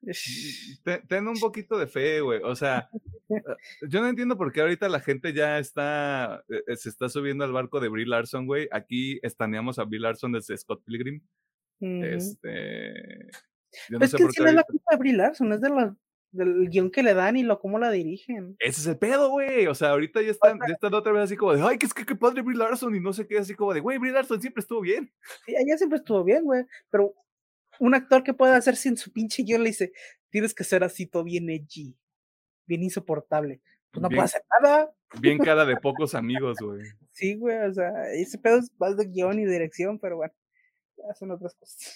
Ish. Ten, ten un poquito de fe, güey. O sea, eh, yo no entiendo por qué ahorita la gente ya está, eh, eh, se está subiendo al barco de Brie Larson, güey. Aquí estaneamos a Brie Larson desde Scott Pilgrim. Ujú. Este. Yo no es sé que por qué no es la culpa de Brie Larson, es de la, del guion que le dan y lo cómo la dirigen. Ese es el pedo, güey. O sea, ahorita ya están, ya están otra vez así como de, ay, que es que qué padre Brie Larson y no sé qué, así como de, güey, Brie Larson siempre estuvo bien. Sí, ella siempre estuvo bien, güey. Pero un actor que puede hacer sin su pinche guion le dice, tienes que ser así todo bien edgy, bien insoportable. Pues no Bien. puede hacer nada. Bien cara de pocos amigos, güey. Sí, güey, o sea, ese pedo es más de guion y dirección, pero bueno, ya son otras cosas.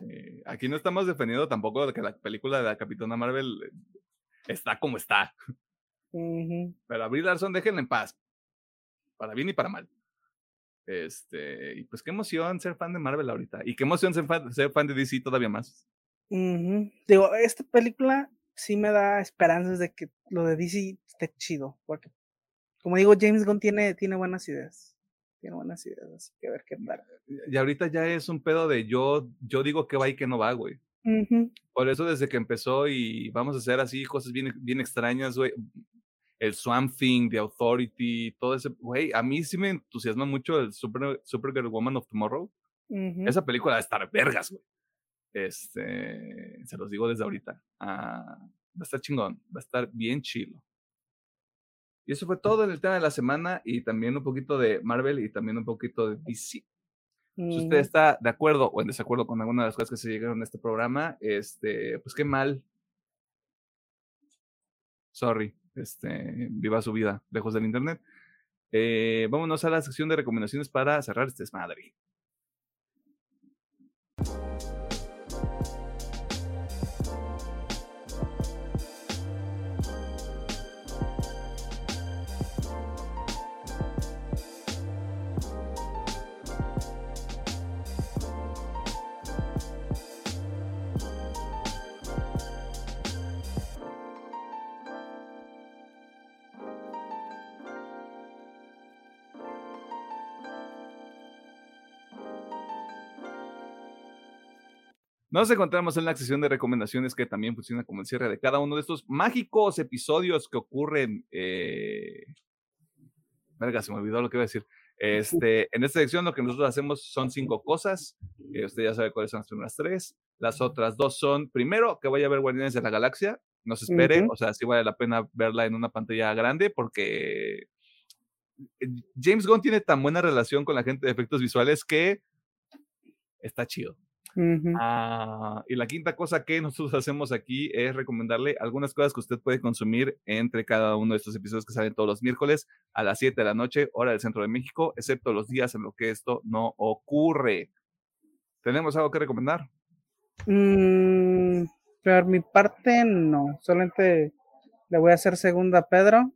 Sí, Aquí no estamos defendiendo tampoco de que la película de la Capitana Marvel eh, está como está. Pero a Brie Larson déjenla en paz. Para bien y para mal. Este, y pues qué emoción ser fan de Marvel ahorita. Y qué emoción ser fan, ser fan de DC todavía más. Digo, esta película sí me da esperanzas de que lo de DC esté chido, porque como digo, James Gunn tiene, tiene buenas ideas. Tiene buenas ideas, así que a ver qué tal. Y ahorita ya es un pedo de yo, yo digo que va y que no va, güey. Por eso desde que empezó y vamos a hacer así cosas bien, bien extrañas, güey. El Swamp Thing, The Authority, todo ese, güey, a mí sí me entusiasma mucho el Super, Supergirl Woman of Tomorrow. Esa película va a estar vergas, güey. Este, se los digo desde ahorita. Ah, va a estar chingón, va a estar bien chilo. Y eso fue todo en el tema de la semana y también un poquito de Marvel y también un poquito de DC. Si usted está de acuerdo o en desacuerdo con alguna de las cosas que se llegaron a este programa, este, pues qué mal. Sorry, este, viva su vida lejos del internet. Eh, vámonos a la sección de recomendaciones para cerrar este desmadre. Nos encontramos en la sección de recomendaciones que también funciona como el cierre de cada uno de estos mágicos episodios que ocurren. Eh... Verga, se me olvidó lo que iba a decir. Este, en esta sección lo que nosotros hacemos son cinco cosas. Eh, usted ya sabe cuáles son las primeras tres. Las otras dos son, primero, que vaya a ver Guardianes de la Galaxia. No se espere, Ujú. o sea, sí vale la pena verla en una pantalla grande porque eh, James Gunn tiene tan buena relación con la gente de efectos visuales que está chido. Ah, y la quinta cosa que nosotros <laughs> hacemos aquí es recomendarle algunas cosas que usted puede consumir entre cada uno de estos episodios que salen todos los miércoles a las 7 de la noche, hora del centro de México, excepto los días en los que esto no ocurre. ¿Tenemos algo que recomendar? Mm, por mi parte, no. Solamente le voy a hacer segunda a Pedro.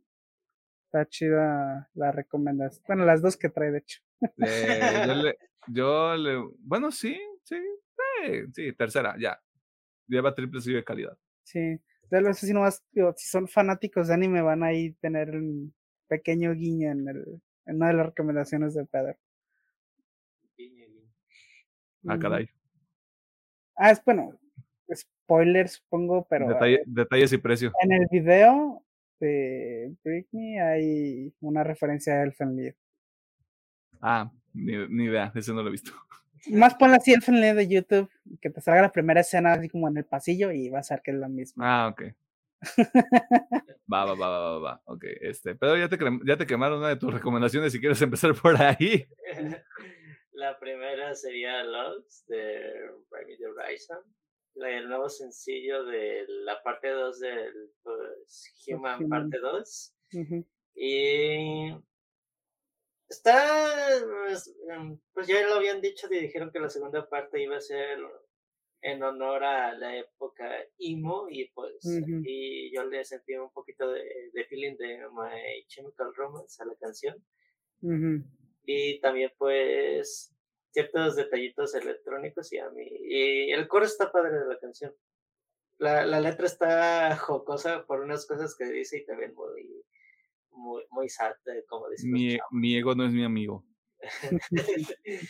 Está chida la recomendación. Bueno, las dos que trae, de hecho. Eh, yo, <laughs> le, yo le- bueno, sí, sí, sí, sí, tercera, ya. Lleva triple sello de calidad. Sí. De los si nomás, digo, si son fanáticos de anime, van a ahí tener un pequeño guiño en, el, en una de las recomendaciones de Pedro. Guiño, guiño. Ah, Ujú. caray. Ah, es bueno. Spoiler, supongo, pero Detalle- eh, detalles y precio. en el video de Britney hay una referencia a Elfen Lied. Ah, ni, ni idea, ese no lo he visto. Más ponle así Elfen Lied de YouTube, que te salga la primera escena así como en el pasillo y vas a ver que es la misma. Ah, ok. <laughs> Va, va, va, va, va, va. Ok, este. Pero ya te, ya te quemaron una de tus recomendaciones si quieres empezar por ahí. <laughs> La primera sería Loves de Bring the Horizon. El nuevo sencillo de la parte 2 del pues, Human Human. parte 2. Ujú. Y está, pues, em, pues ya lo habían dicho, y dijeron que la segunda parte iba a ser en honor a la época emo y pues aquí yo le sentí un poquito de, de feeling de My Chemical Romance a la canción. Y también pues ciertos detallitos electrónicos y a mí y el coro está padre de la canción. La, la letra está jocosa por unas cosas que dice y también muy muy muy sad eh, como dicen los Mi, ego no es mi amigo. <laughs>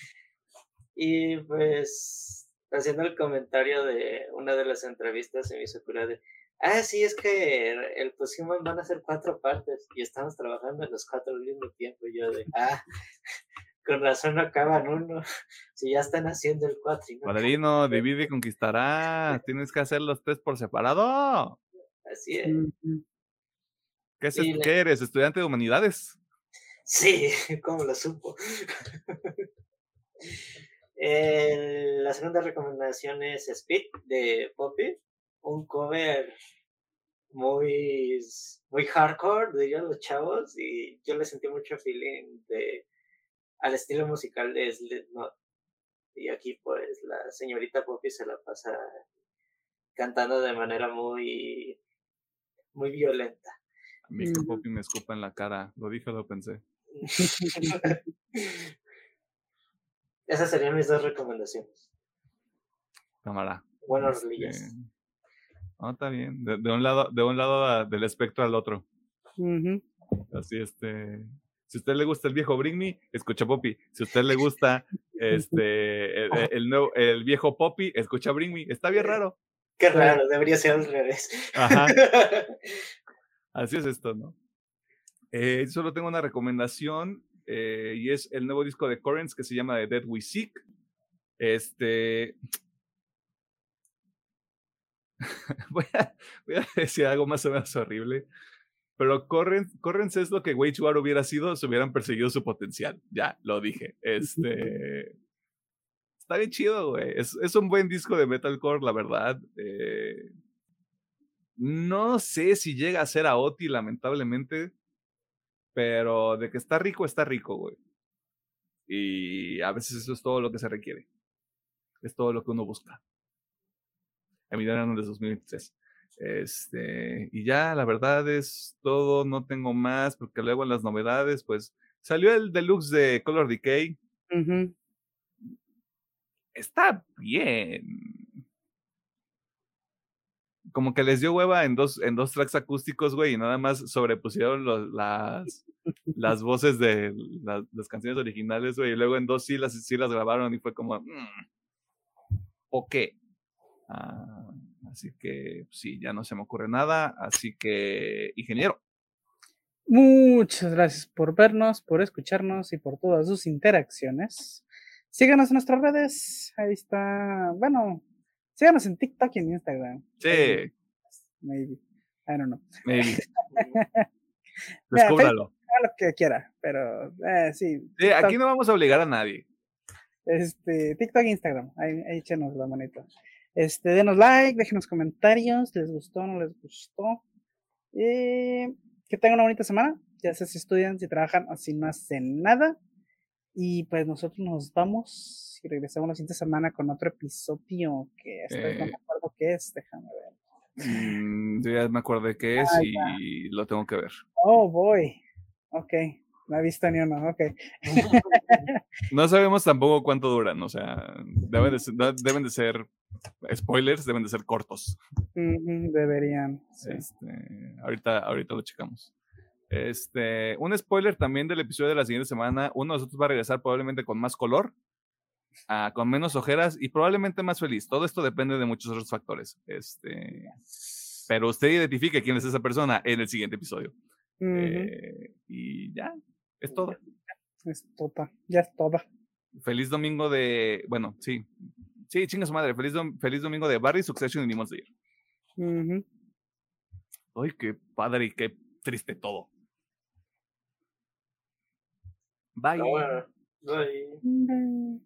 y pues haciendo el comentario de una de las entrevistas se me hizo cura de ah sí es que el Human van a ser cuatro partes y estamos trabajando en los cuatro al mismo tiempo y yo de ah <laughs> con razón no acaban uno <laughs> si ya están haciendo el cuatro y no Padrino, divide y conquistará. Tienes que hacer los tres por separado. así es. ¿Qué, es, le- ¿qué eres? ¿Estudiante de humanidades? Sí, <laughs> ¿cómo lo supo? <laughs> Eh, la segunda recomendación es Speed de Poppy, un cover muy, muy hardcore, dirían los chavos, y yo le sentí mucho feeling de, al estilo musical de Slipknot. Y aquí pues la señorita Poppy se la pasa cantando de manera muy, muy violenta. Que Ujú. Poppy me escupa en la cara. Lo dije, lo pensé. <laughs> Esas serían mis dos recomendaciones. Cámara. Buenos Este, rolillos. No, está bien. De, de un lado, de un lado a- del espectro al otro. Así, este. Si a usted le gusta el viejo Bring Me, escucha Poppy. Si a usted le gusta <laughs> este el, el nuevo, el viejo Poppy, escucha Bring Me. Está bien raro. Qué raro, debería ser al revés. Ajá. <laughs> Así es esto, ¿no? Eh, solo tengo una recomendación eh, y es el nuevo disco de Currents que se llama The Dead We Seek. Este. <laughs> voy, a, voy a decir algo más o menos horrible. Pero Currents, Currents es lo que Wage War hubiera sido si hubieran perseguido su potencial. Ya, lo dije. Este. <laughs> Está bien chido, güey. Es, es un buen disco de metalcore, la verdad. Eh, no sé si llega a ser Aoti, lamentablemente. Pero de que está rico, está rico, güey. Y a veces eso es todo lo que se requiere. Es todo lo que uno busca. Emiliano de 2023. Este, y ya, la verdad es todo, no tengo más, porque luego en las novedades, pues salió el deluxe de Color Decay. Ujú. Está bien. Como que les dio hueva en dos, en dos tracks acústicos, güey, y nada más sobrepusieron los, las, las <laughs> voces de la- las canciones originales, güey, y luego en dos sí las, sí las grabaron y fue como, "Mm, ¿o qué? Ah, así que sí, ya no se me ocurre nada, así que, ingeniero. Muchas gracias por vernos, por escucharnos y por todas sus interacciones. Síganos en nuestras redes. Ahí está. Bueno, síganos en TikTok y en Instagram. Sí, Maybe. I don't know. maybe. <laughs> Descúbralo. Haga lo que quiera, pero eh, sí. Sí, aquí no vamos a obligar a nadie. Este, TikTok e Instagram. Ahí, ahí échenos la manita. Este, denos like, déjenos comentarios. ¿Les gustó o no les gustó? Eh, que tengan una bonita semana. Ya sea si estudian, si trabajan o si no hacen nada. Y pues nosotros nos vamos y regresamos la siguiente semana con otro episodio que esta vez no me Eh. acuerdo qué es. Déjame ver. Mm, yo ya me acordé qué es Ah, y lo tengo que ver. Oh, boy. Ok. No he visto ni uno. Ok. <laughs> No sabemos tampoco cuánto duran, o sea, deben de ser, deben de ser spoilers, deben de ser cortos. Deberían. sí. Este, ahorita, ahorita lo checamos. Este, un spoiler también del episodio de la siguiente semana. Uno de nosotros va a regresar probablemente con más color, ah, con menos ojeras y probablemente más feliz. Todo esto depende de muchos otros factores. Este, pero usted identifique quién es esa persona en el siguiente episodio. Eh, y ya, es todo. Es toda. Ya es toda. Feliz domingo de. Bueno, sí. Sí, chinga su madre. Feliz, dom- feliz domingo de Barry, Succession y Demon Slayer. Ujú. Ay, qué padre y qué triste todo. Bye. Bye. Bye.